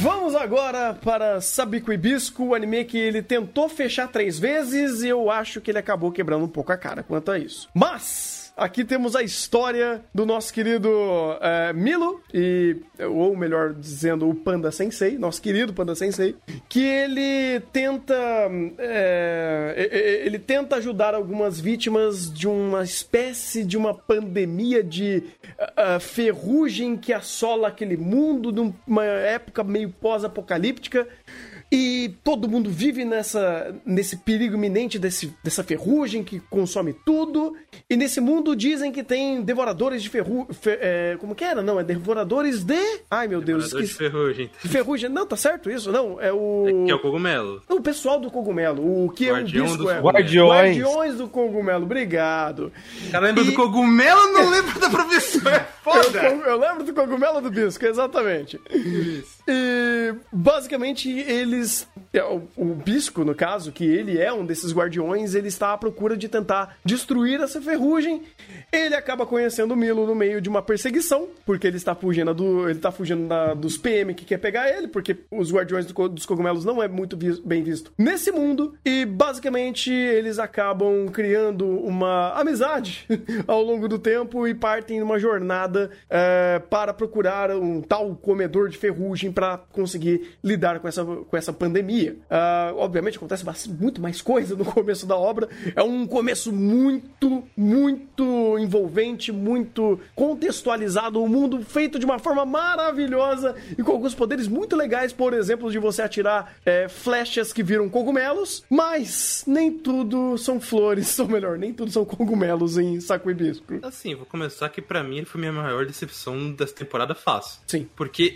Vamos agora para Sabico Hibisco, o anime que ele tentou fechar três vezes e eu acho que ele acabou quebrando um pouco a cara quanto a isso. Mas aqui temos a história do nosso querido é, Milo, e, ou melhor dizendo, o Panda Sensei, nosso querido Panda Sensei, que ele tenta. É, ele tenta ajudar algumas vítimas de uma espécie de uma pandemia de uh, ferrugem que assola aquele mundo numa época meio pós-apocalíptica. E todo mundo vive nessa, nesse perigo iminente desse, dessa ferrugem que consome tudo. E nesse mundo dizem que tem devoradores de ferrugem. Fer, é, como que era? Não, é devoradores de. Ai meu Deus, esqueci. de ferrugem. De ferrugem. Não, tá certo isso? Não, é o. É que é o cogumelo. Não, o pessoal do cogumelo. O que Guardião é o bisco é. Guardiões. Guardiões do cogumelo. Obrigado. Cara, lembra E- do cogumelo, não lembra da professora. É Foda. Eu, eu lembro do cogumelo do bisco, exatamente. E basicamente eles. É, O, bisco, no caso, que ele é um desses guardiões, ele está à procura de tentar destruir essa ferrugem. Ele acaba conhecendo o Milo no meio de uma perseguição, porque ele está fugindo do. Ele está fugindo da- dos PM que quer pegar ele, porque os guardiões do dos cogumelos não é muito vis- bem visto nesse mundo. E basicamente eles acabam criando uma amizade ao longo do tempo e partem numa jornada eh, para procurar um tal comedor de ferrugem para conseguir lidar com essa, com essa pandemia. Ah, obviamente acontece muito mais coisa no começo da obra. É um começo muito, muito envolvente, muito contextualizado. Um mundo feito de uma forma maravilhosa e com alguns poderes muito legais, por exemplo, de você atirar eh, flechas que viram cogumelos, mas nem tudo são flores, ou melhor, nem tudo são cogumelos em Saco Hibisco. Assim, vou começar que pra mim ele foi minha maior decepção dessa temporada fácil. Sim. Porque.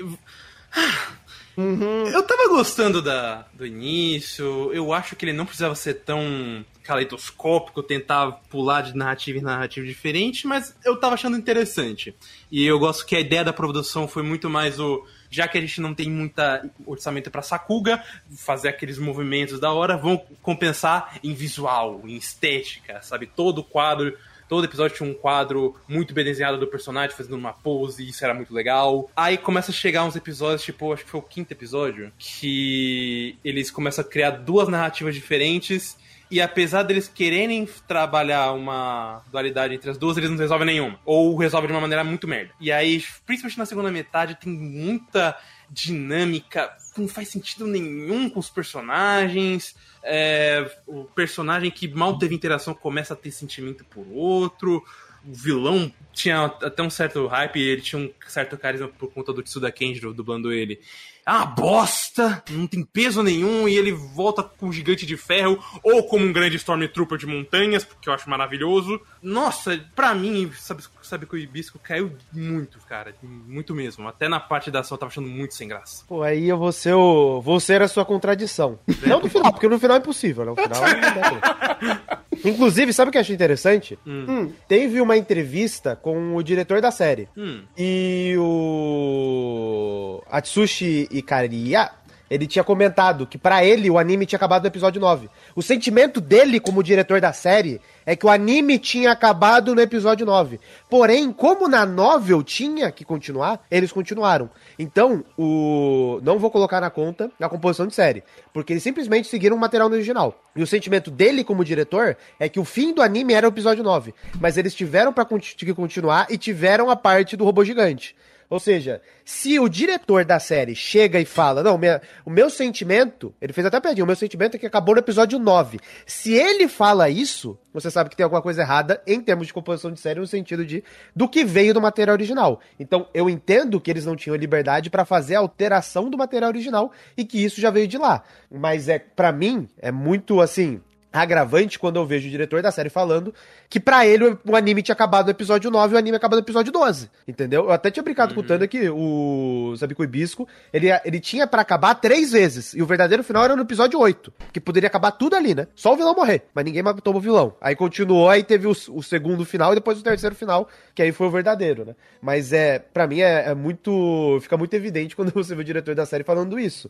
Eu tava gostando da, do início, eu acho que ele não precisava ser tão caleidoscópico, tentar pular de narrativa em narrativa diferente, mas eu tava achando interessante. E eu gosto que a ideia da produção foi muito mais o. Já que a gente não tem muita orçamento pra Sakuga, fazer aqueles movimentos da hora, vão compensar em visual, em estética, sabe? Todo o quadro Todo episódio tinha um quadro muito bem desenhado do personagem fazendo uma pose, isso era muito legal. Aí começa a chegar uns episódios, tipo, acho que foi o quinto episódio, que eles começam a criar duas narrativas diferentes. E apesar deles quererem trabalhar uma dualidade entre as duas, eles não resolvem nenhuma. Ou resolvem de uma maneira muito merda. E aí, principalmente na segunda metade, tem muita dinâmica não faz sentido nenhum com os personagens. É, o personagem que mal teve interação começa a ter sentimento por outro. O vilão tinha até um certo hype, ele tinha um certo carisma por conta do Tsuda Kenjiro dublando ele. É uma bosta, não tem peso nenhum, e ele volta com um gigante de ferro, ou como um grande Stormtrooper de montanhas, porque eu acho maravilhoso. Nossa, pra mim, sabe, sabe que o Hibisco caiu muito, cara, muito mesmo. Até na parte da ação eu tava achando muito sem graça. Pô, aí eu vou ser o. Vou ser a sua contradição. Não no final, porque no final é impossível, né? No final tempo. Inclusive, sabe o que eu achei interessante? Hum, teve uma entrevista com o diretor da série. Hum. E o. Atsushi Ikariya. Ele tinha comentado que pra ele o anime tinha acabado no episódio 9. O sentimento dele como diretor da série é que o anime tinha acabado no episódio 9. Porém, como na novel tinha que continuar, eles continuaram. Então, o não vou colocar na conta a composição de série, porque eles simplesmente seguiram o material original. E o sentimento dele como diretor é que o fim do anime era o episódio 9, mas eles tiveram para continuar e tiveram a parte do robô gigante. Ou seja, se o diretor da série chega e fala, não, minha- o meu sentimento, ele fez até piadinha, o meu sentimento é que acabou no episódio 9. Se ele fala isso, você sabe que tem alguma coisa errada em termos de composição de série, no sentido de do que veio do material original. Então, eu entendo que eles não tinham liberdade pra fazer a alteração do material original e que isso já veio de lá. Mas é, para mim, é muito assim, agravante quando eu vejo o diretor da série falando que para ele o anime tinha acabado no episódio 9 e o anime acabou no episódio 12, entendeu? Eu até tinha brincado uhum. com o Tanda que o Sabico Ibisco, ele, ele tinha para acabar três vezes, e o verdadeiro final era no episódio 8, que poderia acabar tudo ali, né? Só o vilão morrer, mas ninguém matou o vilão. Aí continuou, aí teve o, o segundo final e depois o terceiro final, que aí foi o verdadeiro, né? Mas é, para mim é, é, muito, fica muito evidente quando você vê o diretor da série falando isso.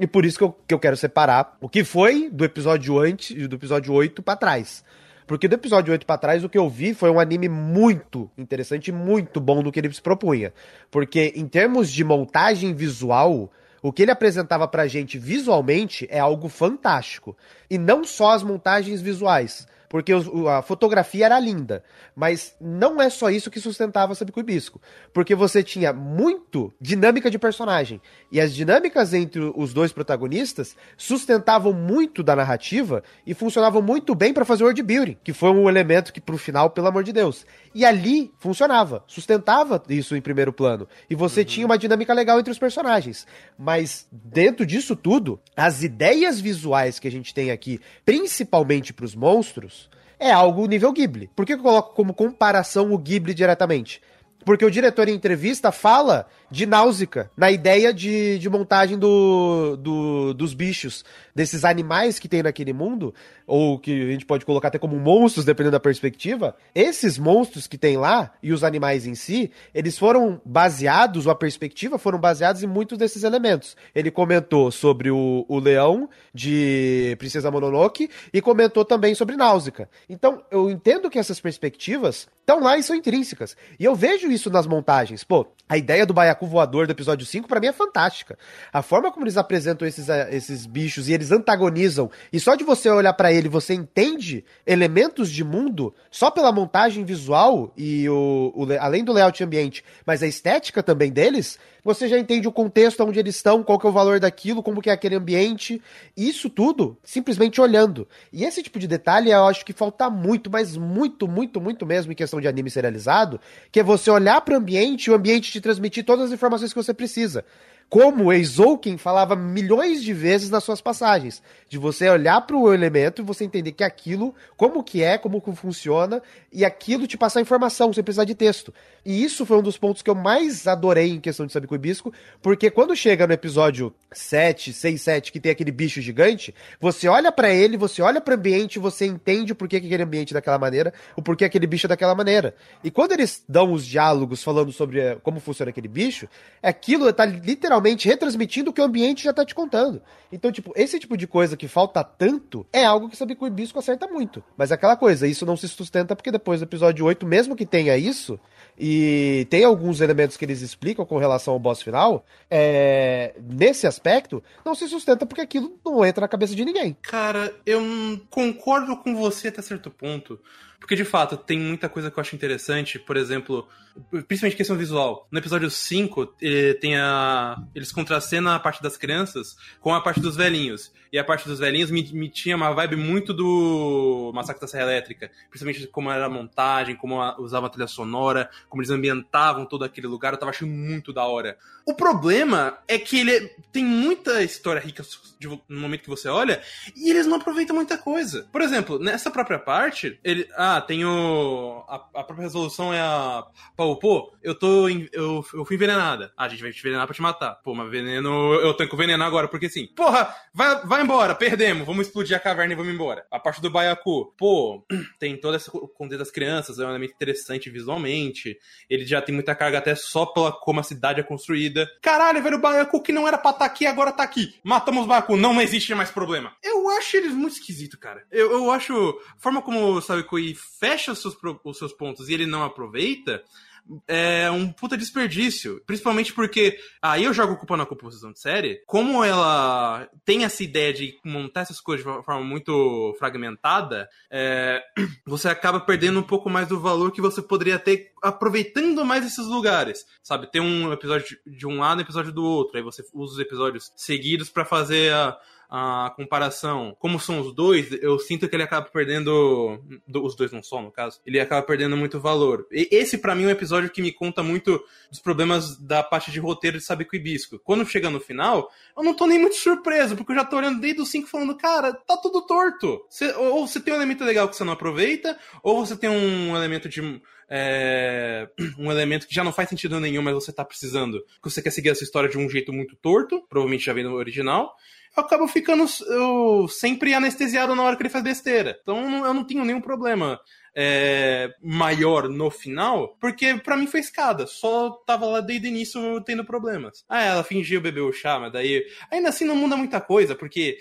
E por isso que eu, que eu quero separar o que foi do episódio antes, do episódio 8 para trás. Porque do episódio 8 para trás, o que eu vi foi um anime muito interessante muito bom no que ele se propunha. Porque em termos de montagem visual, o que ele apresentava pra gente visualmente é algo fantástico. E não só as montagens visuais porque a fotografia era linda. Mas não é só isso que sustentava Sabico Hibisco. Porque você tinha muito dinâmica de personagem. E as dinâmicas entre os dois protagonistas sustentavam muito da narrativa e funcionavam muito bem para fazer world building, que foi um elemento que pro final, pelo amor de Deus. E ali funcionava, sustentava isso em primeiro plano. E você uhum. tinha uma dinâmica legal entre os personagens. Mas dentro disso tudo, as ideias visuais que a gente tem aqui, principalmente para os monstros, é algo nível Ghibli. Por que eu coloco como comparação o Ghibli diretamente? Porque o diretor em entrevista fala de Náusica, na ideia de, de montagem do, do, dos bichos, desses animais que tem naquele mundo, ou que a gente pode colocar até como monstros, dependendo da perspectiva. Esses monstros que tem lá, e os animais em si, eles foram baseados, ou a perspectiva foram baseados em muitos desses elementos. Ele comentou sobre o, o leão de Princesa Mononoke e comentou também sobre Náusica. Então, eu entendo que essas perspectivas estão lá e são intrínsecas. E eu vejo isso nas montagens. Pô, a ideia do baiacu voador do episódio 5 para mim é fantástica. A forma como eles apresentam esses, eh, esses bichos e eles antagonizam, e só de você olhar para ele você entende elementos de mundo só pela montagem visual e o, o além do layout ambiente, mas a estética também deles, você já entende o contexto onde eles estão, qual que é o valor daquilo, como que é aquele ambiente. Isso tudo simplesmente olhando. E esse tipo de detalhe eu acho que falta muito, mas muito, muito, muito mesmo em questão de anime serializado, que é você olhar para o ambiente e o ambiente te transmitir todas as informações que você precisa como Eizouken falava milhões de vezes nas suas passagens, de você olhar para o elemento e você entender que aquilo, como que é, como que funciona, e aquilo te passar informação, sem precisar de texto. E isso foi um dos pontos que eu mais adorei em questão de Sabico Hibisco, porque quando chega no episódio 7, 6, 7, que tem aquele bicho gigante, você olha para ele, você olha para o ambiente, você entende o porquê que aquele ambiente é daquela maneira, o porquê aquele bicho é daquela maneira. E quando eles dão os diálogos falando sobre eh, como funciona aquele bicho, aquilo tá literalmente literalmente retransmitindo o que o ambiente já tá te contando. Então, tipo, esse tipo de coisa que falta tanto é algo que Sabico Hibisco acerta muito. Mas é aquela coisa, isso não se sustenta porque depois do episódio 8, mesmo que tenha isso, e tem alguns elementos que eles explicam com relação ao boss final, é, nesse aspecto, não se sustenta porque aquilo não entra na cabeça de ninguém. Cara, eu concordo com você até certo ponto. Porque, de fato, tem muita coisa que eu acho interessante. Por exemplo, principalmente questão visual. No episódio 5, eh, tem a... eles contracenam a parte das crianças com a parte dos velhinhos. E a parte dos velhinhos me, me tinha uma vibe muito do Massacre da Serra Elétrica. Principalmente como era a montagem, como a, usavam a trilha sonora, como eles ambientavam todo aquele lugar. Eu tava achando muito da hora. O problema é que ele tem muita história rica no momento que você olha e eles não aproveitam muita coisa. Por exemplo, nessa própria parte, ele... Ah, tem o... A, a própria resolução é a Pô, pô, eu tô. Em, eu, eu fui envenenada. Ah, a gente vai te envenenar pra te matar. Pô, mas veneno. Eu tenho que envenenar agora, porque assim. Porra, vai, vai embora, perdemos. Vamos explodir a caverna e vamos embora. A parte do Baiacu. Pô, tem toda essa contexto das crianças, é um elemento interessante visualmente. Ele já tem muita carga até só pela como a cidade é construída. Caralho, velho, o Baiacu que não era pra estar tá aqui, agora tá aqui. Matamos o Baiacu, não existe mais problema. Eu acho eles muito esquisito, cara. Eu, eu acho. A forma como o Fecha os seus, os seus pontos e ele não aproveita é um puta desperdício. Principalmente porque aí eu jogo culpa na composição de série. Como ela tem essa ideia de montar essas coisas de uma forma muito fragmentada, é, você acaba perdendo um pouco mais do valor que você poderia ter aproveitando mais esses lugares. Sabe, tem um episódio de um lado e um episódio do outro. Aí você usa os episódios seguidos para fazer a a comparação, como são os dois, eu sinto que ele acaba perdendo. Os dois não só, no caso. Ele acaba perdendo muito valor. E esse, para mim, é um episódio que me conta muito dos problemas da parte de roteiro de Sabico e Bisco. Quando chega no final, eu não tô nem muito surpreso, porque eu já tô olhando desde o 5 falando, cara, tá tudo torto. Ou você tem um elemento legal que você não aproveita, ou você tem um elemento de. É, um elemento que já não faz sentido nenhum, mas você tá precisando. Que você quer seguir essa história de um jeito muito torto, provavelmente já vem no original eu acabo ficando eu, sempre anestesiado na hora que ele faz besteira. Então eu não tenho nenhum problema é, maior no final, porque para mim foi escada. Só tava lá desde o início tendo problemas. Ah, ela fingiu beber o chá, mas daí. Ainda assim não muda muita coisa, porque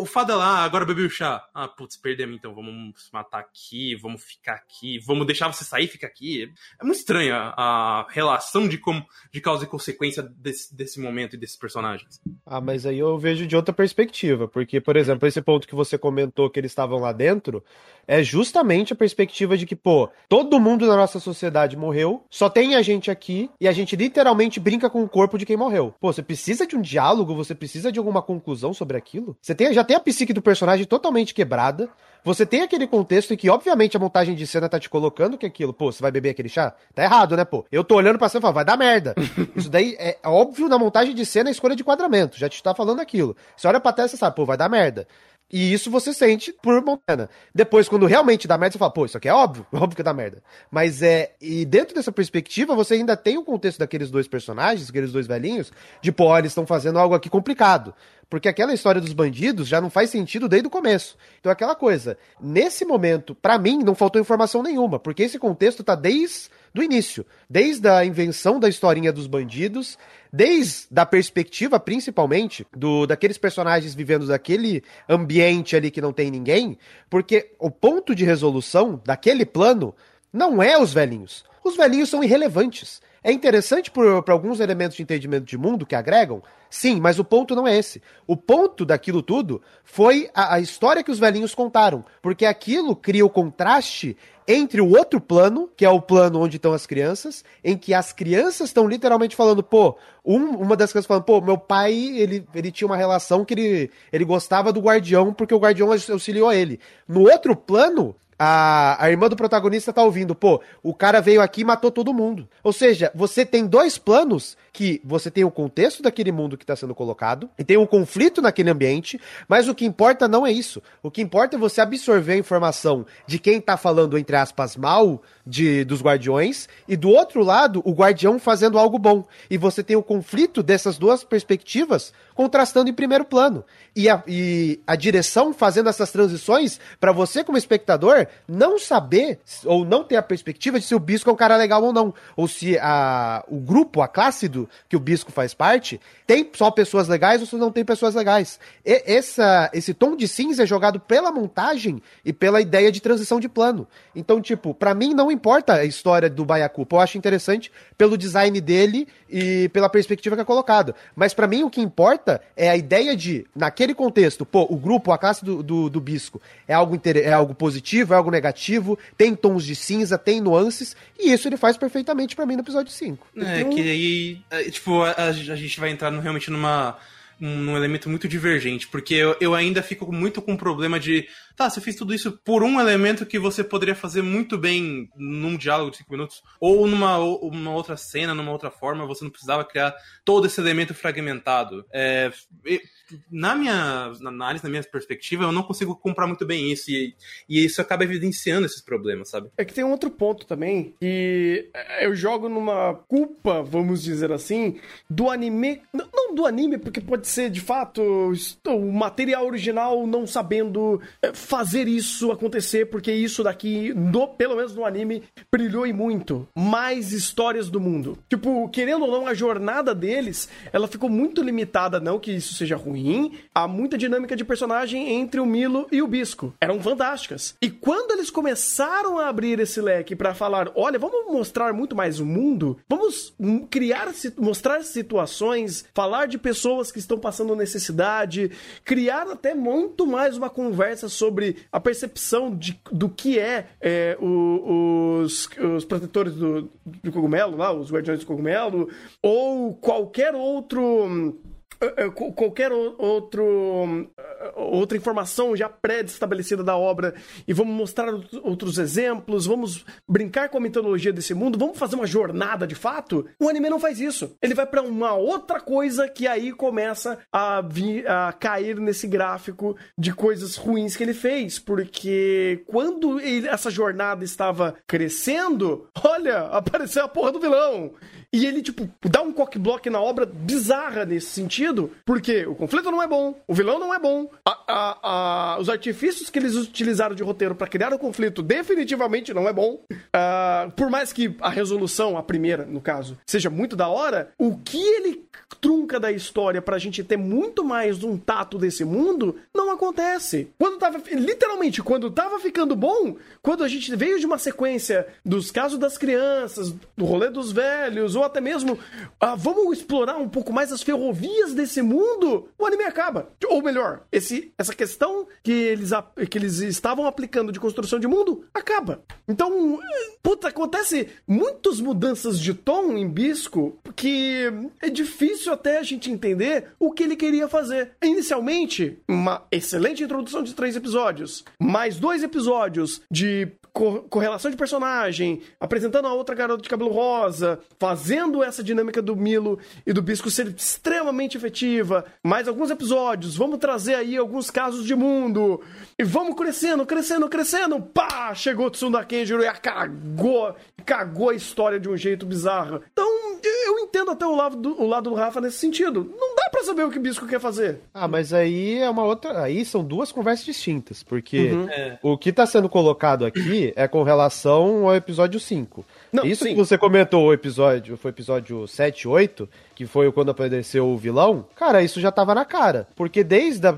o fada lá, agora bebeu chá. Ah, putz, perdemos então, vamos matar aqui, vamos ficar aqui, vamos deixar você sair ficar aqui. É muito estranha a relação de como de causa e consequência desse, desse momento e desses personagens. Ah, mas aí eu vejo de outra perspectiva, porque, por exemplo, esse ponto que você comentou que eles estavam lá dentro, é justamente a perspectiva de que, pô, todo mundo na nossa sociedade morreu, só tem a gente aqui e a gente literalmente brinca com o corpo de quem morreu. Pô, você precisa de um diálogo, você precisa de alguma conclusão sobre aquilo? Você tem, já tem a psique do personagem totalmente quebrada. Você tem aquele contexto em que, obviamente, a montagem de cena tá te colocando que aquilo, pô, você vai beber aquele chá? Tá errado, né, pô? Eu tô olhando pra cena e falo, vai dar merda. Isso daí é óbvio na montagem de cena a escolha de quadramento. Já te tá falando aquilo. Você olha pra tela e você sabe, pô, vai dar merda. E isso você sente por Montana. Depois, quando realmente dá merda, você fala, pô, isso aqui é óbvio, óbvio que dá merda. Mas é. E dentro dessa perspectiva, você ainda tem o contexto daqueles dois personagens, aqueles dois velhinhos, de pô, eles estão fazendo algo aqui complicado. Porque aquela história dos bandidos já não faz sentido desde o começo. Então, aquela coisa. Nesse momento, para mim, não faltou informação nenhuma, porque esse contexto tá desde do início. Desde a invenção da historinha dos bandidos, desde a perspectiva, principalmente, do daqueles personagens vivendo daquele ambiente ali que não tem ninguém, porque o ponto de resolução daquele plano não é os velhinhos. Os velhinhos são irrelevantes. É interessante para alguns elementos de entendimento de mundo que agregam, sim, mas o ponto não é esse. O ponto daquilo tudo foi a, a história que os velhinhos contaram, porque aquilo cria o contraste entre o outro plano, que é o plano onde estão as crianças, em que as crianças estão literalmente falando, pô, um, uma das crianças falando, pô, meu pai, ele, ele tinha uma relação que ele, ele gostava do guardião porque o guardião auxiliou ele. No outro plano, a, a irmã do protagonista tá ouvindo, pô, o cara veio aqui e matou todo mundo. Ou seja, você tem dois planos que você tem o contexto daquele mundo que está sendo colocado e tem um conflito naquele ambiente, mas o que importa não é isso. O que importa é você absorver a informação de quem está falando, entre aspas, mal de, dos guardiões e do outro lado, o guardião fazendo algo bom. E você tem o conflito dessas duas perspectivas contrastando em primeiro plano. E a, e a direção fazendo essas transições para você, como espectador, não saber ou não ter a perspectiva de se o Bisco é um cara legal ou não. Ou se a, o grupo, a classe do, que o Bisco faz parte, tem só pessoas legais ou se não tem pessoas legais. E, essa, esse tom de cinza é jogado pela montagem e pela ideia de transição de plano. Então, tipo, para mim não importa a história do Baiacupa. Eu acho interessante pelo design dele e pela perspectiva que é colocado. Mas para mim o que importa é a ideia de, naquele contexto, pô, o grupo, a classe do, do, do Bisco é algo, é algo positivo, é algo negativo, tem tons de cinza, tem nuances, e isso ele faz perfeitamente para mim no episódio 5. É, então... que aí, é, tipo, a, a, gente vai entrar no, realmente numa num elemento muito divergente, porque eu, eu ainda fico muito com o problema de Tá, você fez tudo isso por um elemento que você poderia fazer muito bem num diálogo de 5 minutos, ou numa uma outra cena, numa outra forma, você não precisava criar todo esse elemento fragmentado. É, na minha análise, na minha perspectiva, eu não consigo comprar muito bem isso, e, e isso acaba evidenciando esses problemas, sabe? É que tem um outro ponto também, que eu jogo numa culpa, vamos dizer assim, do anime. Não do anime, porque pode ser de fato o material original não sabendo é, fazer isso acontecer, porque isso daqui, no, pelo menos no anime, brilhou e muito. Mais histórias do mundo. Tipo, querendo ou não, a jornada deles, ela ficou muito limitada, não que isso seja ruim, há muita dinâmica de personagem entre o Milo e o Bisco. Eram fantásticas. E quando eles começaram a abrir esse leque para falar, olha, vamos mostrar muito mais o mundo, vamos criar, mostrar situações, falar de pessoas que estão passando necessidade, criar até muito mais uma conversa sobre a percepção de, do que é, é o, os, os protetores do, do cogumelo, lá, os guardiões do cogumelo, ou qualquer outro é, qualquer outro, outra informação já pré-estabelecida da obra e vamos mostrar outros exemplos, vamos brincar com a mitologia desse mundo, vamos fazer uma jornada de fato. O anime não faz isso. Ele vai para uma outra coisa que aí começa a, vir, a cair nesse gráfico de coisas ruins que ele fez, porque quando ele, essa jornada estava crescendo, olha, apareceu a porra do vilão. E ele, tipo, dá um cockblock na obra bizarra nesse sentido, porque o conflito não é bom, o vilão não é bom, a, a, a, os artifícios que eles utilizaram de roteiro para criar o conflito definitivamente não é bom. Uh, por mais que a resolução, a primeira, no caso, seja muito da hora, o que ele trunca da história pra gente ter muito mais um tato desse mundo, não acontece. Quando tava, literalmente, quando tava ficando bom, quando a gente veio de uma sequência dos casos das crianças, do rolê dos velhos, ou até mesmo, ah, vamos explorar um pouco mais as ferrovias desse mundo, o anime acaba. Ou melhor, esse, essa questão que eles, que eles estavam aplicando de construção de mundo, acaba. Então, puta, acontece muitas mudanças de tom em Bisco que é difícil até a gente entender o que ele queria fazer. Inicialmente, uma excelente introdução de três episódios, mais dois episódios de correlação de personagem, apresentando a outra garota de cabelo rosa, fazendo essa dinâmica do Milo e do Bisco ser extremamente efetiva. Mais alguns episódios, vamos trazer aí alguns casos de mundo. E vamos crescendo, crescendo, crescendo. Pá! Chegou Tsunda Kenjiro e cagou, cagou a história de um jeito bizarro. Então, entendo até o lado do, o lado do Rafa nesse sentido. Não dá para saber o que o Bisco quer fazer. Ah, mas aí é uma outra. Aí são duas conversas distintas. Porque uhum. é. o que tá sendo colocado aqui é com relação ao episódio 5. Não, Isso sim. que você comentou o episódio, foi episódio 7, 8, que foi quando apareceu o vilão, cara, isso já tava na cara. Porque desde da,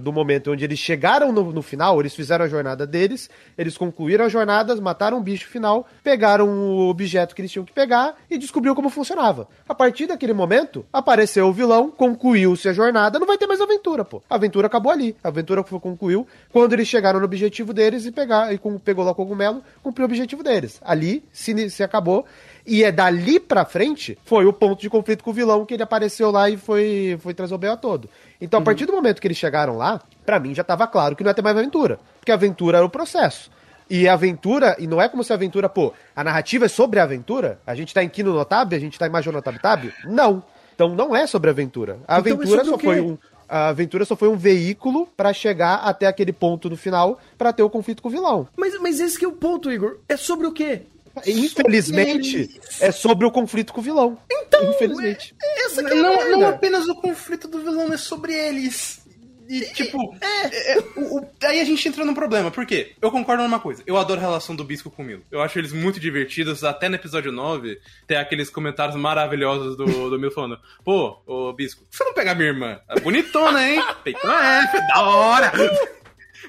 do momento onde eles chegaram no, no, final, eles fizeram a jornada deles, eles concluíram a jornada, mataram o bicho final, pegaram o objeto que eles tinham que pegar e descobriu como funcionava. A partir daquele momento, apareceu o vilão, concluiu-se a jornada, não vai ter mais aventura, pô. A aventura acabou ali. A aventura concluiu quando eles chegaram no objetivo deles e, pegar, e com, pegou lá o cogumelo, cumpriu o objetivo deles. Ali se se acabou. E é dali pra frente foi o ponto de conflito com o vilão que ele apareceu lá e foi, foi trazer o B.O. todo. Então, a uhum. partir do momento que eles chegaram lá, para mim já tava claro que não ia ter mais aventura. Porque a aventura era o processo. E a aventura, e não é como se a aventura, pô, a narrativa é sobre a aventura? A gente tá em Kino Notab, a gente tá em Major Notab Tab? Não. Então não é sobre a aventura. A então, aventura só foi um a aventura só foi um veículo para chegar até aquele ponto no final para ter o conflito com o vilão. Mas, mas esse que é o ponto, Igor. É sobre o quê? Infelizmente, é sobre o conflito com o vilão. Então, Infelizmente. É, essa que é não, não apenas o conflito do vilão, é sobre eles. E, tipo, é. é, é o, o, aí a gente entra num problema. Por quê? Eu concordo numa coisa. Eu adoro a relação do Bisco com o Milo. Eu acho eles muito divertidos. Até no episódio 9, tem aqueles comentários maravilhosos do, do Milo falando: Pô, ô Bisco, você não pega minha irmã? É bonitona, hein? Peitona é, da hora.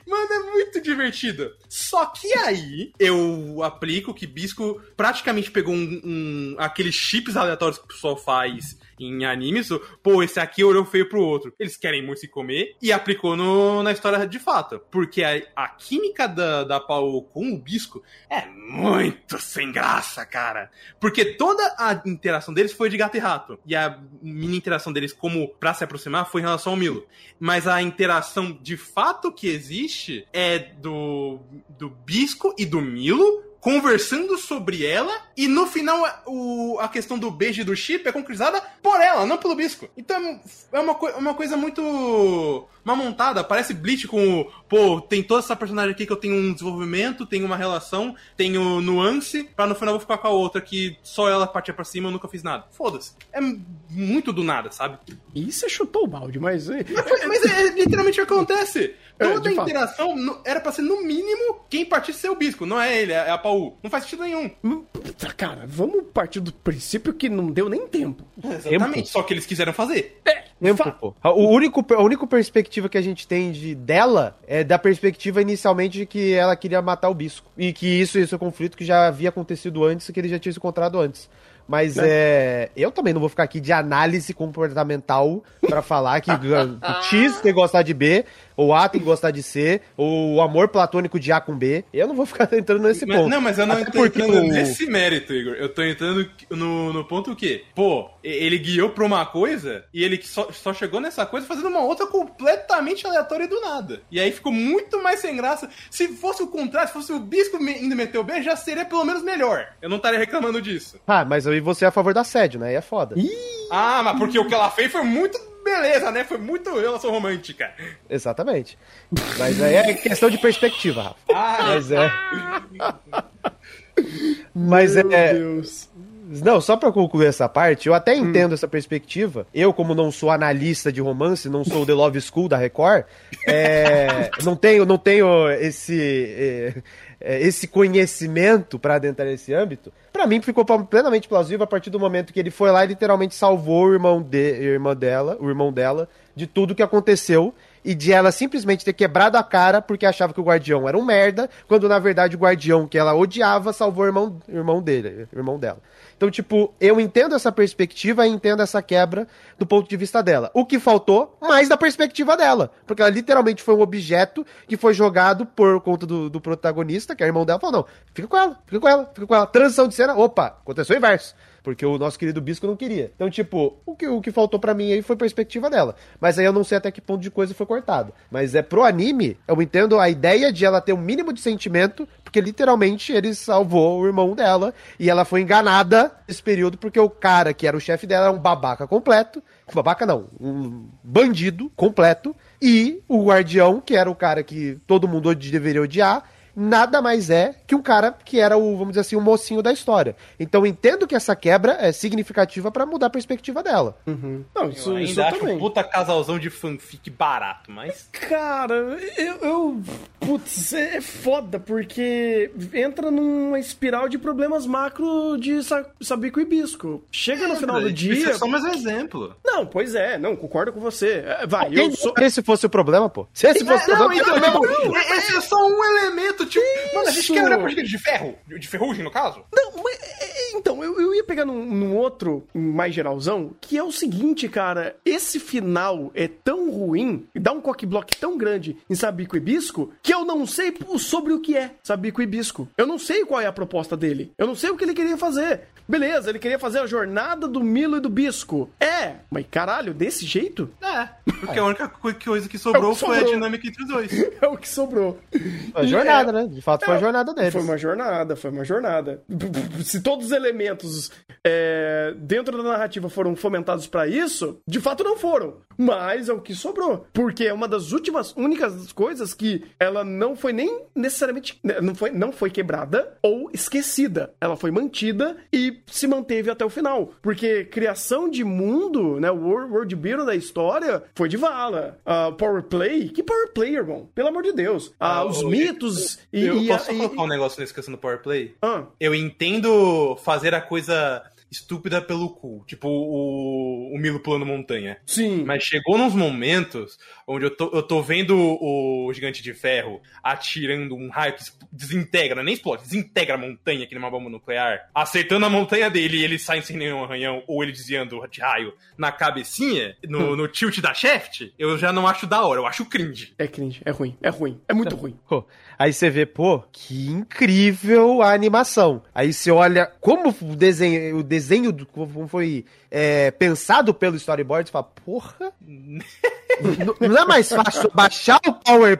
Mano, é muito divertido. Só que aí eu aplico que Bisco praticamente pegou um, um aqueles chips aleatórios que o pessoal faz em animes, pô, esse aqui olhou feio pro outro. Eles querem muito se comer e aplicou no, na história de fato. Porque a, a química da, da Paul com o Bisco é muito sem graça, cara. Porque toda a interação deles foi de gato e rato. E a mini interação deles, como pra se aproximar, foi em relação ao Milo. Mas a interação de fato que existe é do, do Bisco e do Milo conversando sobre ela e no final o, a questão do beijo e do chip é concretizada por ela, não pelo bisco. Então é uma, uma coisa muito mal montada, parece Bleach com pô, tem toda essa personagem aqui que eu tenho um desenvolvimento, tenho uma relação, tenho nuance, pra no final eu vou ficar com a outra que só ela partia pra cima eu nunca fiz nada. Foda-se. É muito do nada, sabe? E você chutou o balde, mas... Mas, mas é literalmente o que acontece. É, Toda é, interação fato. era pra ser, no mínimo, quem partisse ser o bisco, não é ele, é a Paul. Não faz sentido nenhum. Cara, vamos partir do princípio que não deu nem tempo. Exatamente. Tempo. Só que eles quiseram fazer. É. Tempo, pô. O único, a única perspectiva que a gente tem de, dela é da perspectiva inicialmente de que ela queria matar o bisco. E que isso, isso é um conflito que já havia acontecido antes e que ele já tinha se encontrado antes. Mas é. é. Eu também não vou ficar aqui de análise comportamental para falar que o X tem que gostar de B, ou A tem que gostar de C, ou o amor platônico de A com B. Eu não vou ficar entrando nesse Mas- ponto. não, mas eu não Até tô entrando o- nesse mérito, Igor. Eu tô entrando no, no ponto que, pô, ele guiou pra uma coisa e ele só, só chegou nessa coisa fazendo uma outra completamente aleatória do nada. E aí ficou muito mais sem graça. Se fosse o contrário, se fosse o Bispo indo meter o B, já seria pelo menos melhor. Eu não estaria reclamando disso. Ah, mas aí você é a favor do assédio, né? Aí é foda. Ah, mas porque o que ela fez foi muito beleza, né? Foi muito relação romântica. Exatamente. Mas aí é questão de perspectiva, Rafa. Ah, Mas é. Mas Meu é. Deus. Não, só pra concluir essa parte, eu até entendo essa perspectiva. Eu, como não sou analista de romance, não sou o The Love School da Record, é, não tenho, não tenho esse, é, é, esse conhecimento pra adentrar nesse âmbito. Pra mim ficou plenamente plausível a partir do momento que ele foi lá e literalmente salvou o irmão, de, irmã dela, o irmão dela, de tudo que aconteceu e de ela simplesmente ter quebrado a cara porque achava que o guardião era um merda, quando na verdade o guardião que ela odiava salvou o irmão, irmão dele, irmão dela. Então, tipo, eu entendo essa perspectiva e entendo essa quebra do ponto de vista dela. O que faltou, mais da perspectiva dela. Porque ela literalmente foi um objeto que foi jogado por conta do, do protagonista, que é o irmão dela, falou: não, fica com ela, fica com ela, fica com ela. Transição de cena, opa, aconteceu o inverso. Porque o nosso querido Bisco não queria. Então, tipo, o que, o que faltou pra mim aí foi perspectiva dela. Mas aí eu não sei até que ponto de coisa foi cortado. Mas é pro anime, eu entendo a ideia de ela ter um mínimo de sentimento, porque literalmente ele salvou o irmão dela e ela foi enganada nesse período porque o cara que era o chefe dela era um babaca completo. Babaca não, um bandido completo. E o guardião, que era o cara que todo mundo deveria odiar, nada mais é que um cara que era o, vamos dizer assim, o mocinho da história. Então entendo que essa quebra é significativa pra mudar a perspectiva dela. Não, isso, eu isso ainda eu acho também. um puta casalzão de fanfic barato, mas... Cara, eu, eu. Putz, é é foda, porque entra numa espiral de problemas macro de sa Sabico e Bisco. Chega no final do Isso dia. é só mais um exemplo. Não, pois é, não, concordo com você. É, Vai, Quem eu sou. esse fosse o problema, pô? Se esse fosse o não, problema, então, não, tipo, esse é só um elemento, tipo... Mano, a gente quer olhar pra gigante de ferro, de ferrugem, no caso? Não, mas, então, eu, eu ia pegar num, num outro mais geralzão, que é o seguinte, cara. Esse final é tão ruim, e dá um cockblock tão grande em Sabico e Bisco, que eu não sei o- sobre o que é Sabico e Bisco. Eu não sei qual é a proposta dele. Eu não sei o que ele queria fazer. Beleza, ele queria fazer a jornada do Milo e do Bisco. É, mas caralho, desse jeito? É, porque a única co- coisa que sobrou É que foi a sobrou. dinâmica entre os dois. É o que sobrou. Foi a jornada, né? De fato, foi a É, jornada deles. Foi uma jornada, foi uma jornada. Se todos os elementos é, dentro da narrativa foram fomentados pra isso, de fato não foram. Mas é o que sobrou. Porque é uma das últimas, únicas coisas que ela não foi nem necessariamente. né, Não foi, não foi quebrada ou esquecida. Ela foi mantida e se manteve até o final. Porque criação de mundo, né? O world, world building da história foi de Vala. Ah, power play? Que power play, irmão? Pelo amor de Deus. Ah, Ah, os o- mitos e. eu e- posso e- colocar um negócio nessa questão do Power Play? Ah, Eu entendo fazer a coisa estúpida pelo cu. Tipo o, o Milo pulando montanha. sim. Mas chegou nos momentos onde eu tô, eu tô vendo o Gigante de Ferro atirando um raio que desintegra, nem explode, desintegra a montanha aqui numa bomba nuclear, acertando a montanha dele e ele sai sem nenhum arranhão, ou ele desviando de raio na cabecinha, no, no tilt da shaft, eu já não acho da hora, eu acho cringe. É cringe, é ruim, é ruim, é muito ruim. Pô, Aí você vê, pô, que incrível a animação. Aí você olha como o desenho, o desenho do, como foi é, pensado pelo storyboard, você fala, porra, n- não é mais fácil baixar o Power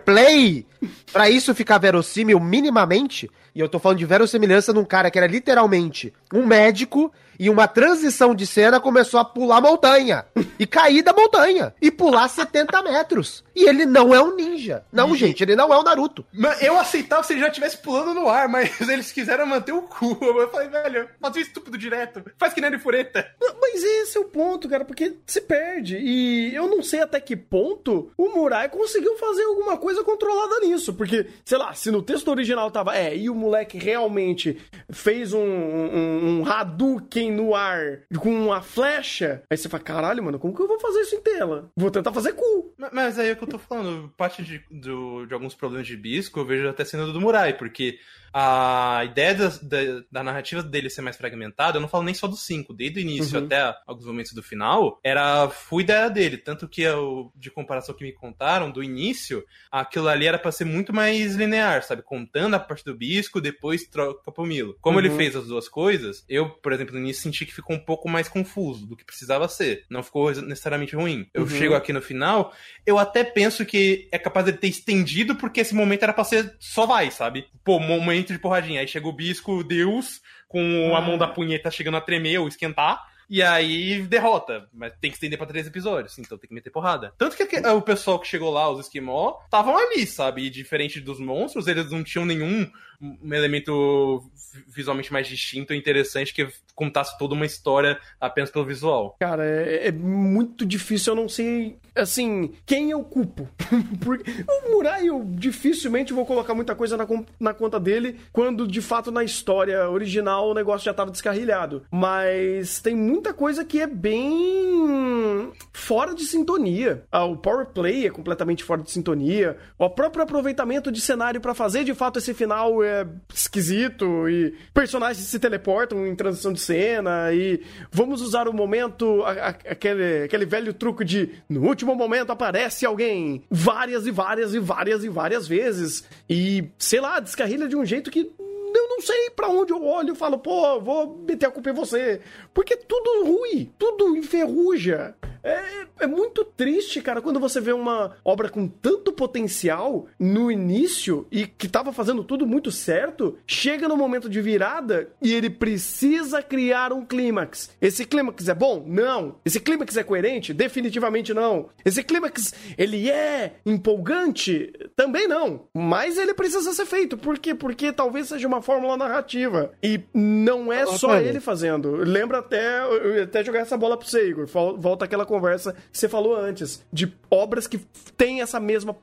Play pra isso ficar verossímil minimamente? E eu tô falando de verossimilhança num cara que era literalmente um médico e uma transição de cena começou a pular montanha. E cair da montanha. E pular 70 metros. E ele não é um ninja. Não, gente, ele não é o Naruto. Eu aceitava se ele já estivesse pulando no ar, mas eles quiseram manter o cu. Eu falei, velho, faz o estúpido direto. Faz que nem de fureta. Mas esse é o ponto, cara, porque se perde. E eu não sei até que ponto o Murai conseguiu fazer alguma coisa controlada nisso. Porque, sei lá, se no texto original tava, é, e o moleque realmente fez um, um, um Hadouken no ar com uma flecha, aí você fala, caralho, mano, como que eu vou fazer isso em tela? Vou tentar fazer cu. Mas, mas aí é o que eu tô falando, parte de, do, de alguns problemas de Bisco eu vejo até sendo do Murai, porque a ideia da, da, da, narrativa dele ser mais fragmentada, eu não falo nem só do 5, desde o início uhum. até alguns momentos do final, era foi ideia dele. Tanto que eu, de comparação que me contaram, do início, aquilo ali era para ser muito mais linear, sabe? Contando a parte do bisco, depois troca pro Milo. Como uhum. ele fez as duas coisas, eu, por exemplo, no início senti que ficou um pouco mais confuso do que precisava ser. Não ficou necessariamente ruim. Eu uhum. chego aqui no final, eu até penso que é capaz de ter estendido porque esse momento era pra ser só vai, sabe? Pô, momento de porradinha. Aí chega o bisco, Deus, com a mão da punheta chegando a tremer ou esquentar. E aí derrota. Mas tem que estender pra três episódios, então tem que meter porrada. Tanto que o pessoal que chegou lá, os esquimó, estavam ali, sabe? E diferente dos monstros, eles não tinham nenhum um elemento visualmente mais distinto e interessante que contasse toda uma história apenas pelo visual. Cara, é, é muito difícil, eu não sei, assim, quem eu culpo. Porque o Murai eu dificilmente vou colocar muita coisa na, na conta dele quando de fato na história original o negócio já estava descarrilhado. Mas tem muita coisa que é bem fora de sintonia. Ah, o power play é completamente fora de sintonia. O próprio aproveitamento de cenário para fazer de fato esse final é esquisito e personagens se teleportam em transição de cena e vamos usar o momento, a, a, aquele, aquele velho truque de no último momento aparece alguém várias e várias e várias e várias vezes e, sei lá, descarrilha de um jeito que eu não sei para onde eu olho e falo, pô, vou meter a culpa em você. Porque tudo ruim, tudo enferruja. É, é muito triste, cara, quando você vê uma obra com tanto potencial no início e que tava fazendo tudo muito certo, chega no momento de virada e ele precisa criar um clímax. Esse clímax é bom? Não. Esse clímax é coerente? Definitivamente não. Esse clímax, ele é empolgante? Também não. Mas ele precisa ser feito. Por quê? Porque talvez seja uma fórmula narrativa. E não é só ele fazendo. Lembra até, até jogar essa bola pro você, Igor. Volta aquela conversa que você falou antes, de obras que têm essa mesma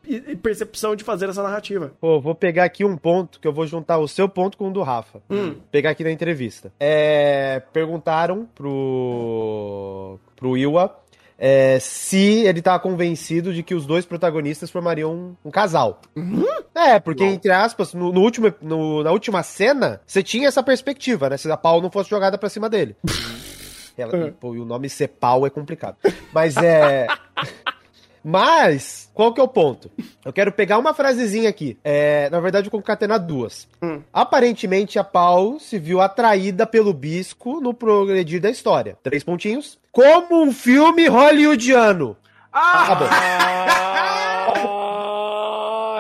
percepção de fazer essa narrativa. Pô, vou pegar aqui um ponto que eu vou juntar o seu ponto com o do Rafa. Hum. Pegar aqui na entrevista. É, perguntaram pro, pro Iwa é, se ele tava convencido de que os dois protagonistas formariam um, um casal. Uhum. É, porque, entre aspas, no, no último, no, na última cena, você tinha essa perspectiva, né? Se a pau não fosse jogada pra cima dele. Ela, uhum. e, pô, e o nome Cepal é complicado. Mas é. Mas, qual que é o ponto? Eu quero pegar uma frasezinha aqui. É, na verdade, concatenar duas. Hum. Aparentemente, a Paul se viu atraída pelo bisco no progredir da história. Três pontinhos. Como um filme hollywoodiano. Ah! ah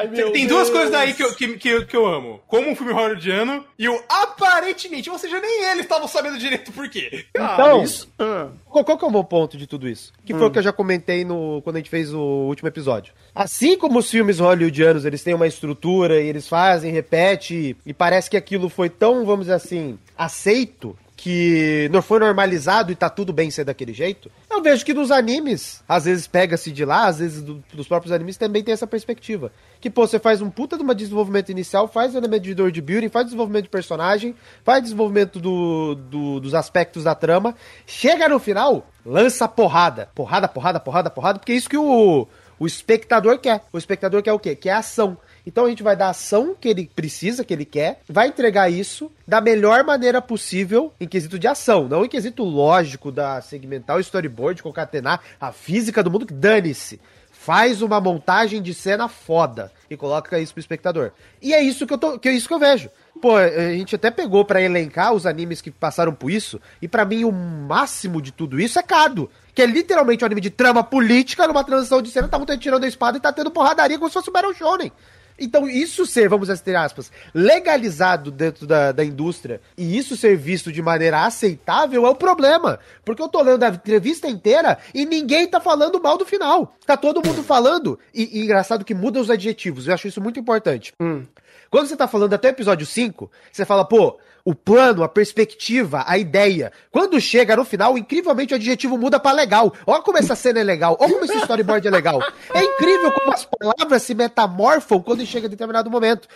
Ai, Tem Deus. duas coisas daí que eu, que, que, que eu amo. Como um filme hollywoodiano e o aparentemente, ou seja, nem eles estavam sabendo direito por quê. Então, isso... Ah. qual, qual que é o meu ponto de tudo isso? Que hum. foi o que eu já comentei no, quando a gente fez o último episódio. Assim como os filmes hollywoodianos, eles têm uma estrutura e eles fazem, repete, e parece que aquilo foi tão, vamos dizer assim, aceito que não foi normalizado e tá tudo bem ser daquele jeito. Eu vejo que nos animes, às vezes pega-se de lá, às vezes do, dos próprios animes também tem essa perspectiva. Que, pô, você faz um puta de um desenvolvimento inicial, faz elemento de de building, faz desenvolvimento de personagem, faz desenvolvimento do, do, dos aspectos da trama, chega no final, lança porrada. Porrada, porrada, porrada, porrada, porque é isso que o, o espectador quer. O espectador quer o quê? Quer ação. Então a gente vai dar a ação que ele precisa, que ele quer, vai entregar isso da melhor maneira possível em quesito de ação, não em quesito lógico da segmentar o storyboard, concatenar a física do mundo, que dane-se. Faz uma montagem de cena foda e coloca isso pro espectador. E é isso que eu, tô, que é isso que eu vejo. Pô, a gente até pegou para elencar os animes que passaram por isso, e para mim o máximo de tudo isso é Kado, que é literalmente um anime de trama política numa transição de cena, tá muito tirando a espada e tá tendo porradaria como se fosse o Battle Shonen. Então, isso ser, vamos dizer aspas, legalizado dentro da, da indústria e isso ser visto de maneira aceitável é o problema. Porque eu tô lendo a entrevista inteira e ninguém tá falando mal do final. Tá todo mundo falando. E, e engraçado que muda os adjetivos. Eu acho isso muito importante. Hum. Quando você tá falando até o episódio 5, você fala, pô, o plano, a perspectiva, a ideia. Quando chega no final, incrivelmente o adjetivo muda para legal. Olha como essa cena é legal, olha como esse storyboard é legal. É incrível como as palavras se metamorfam quando chega a determinado momento.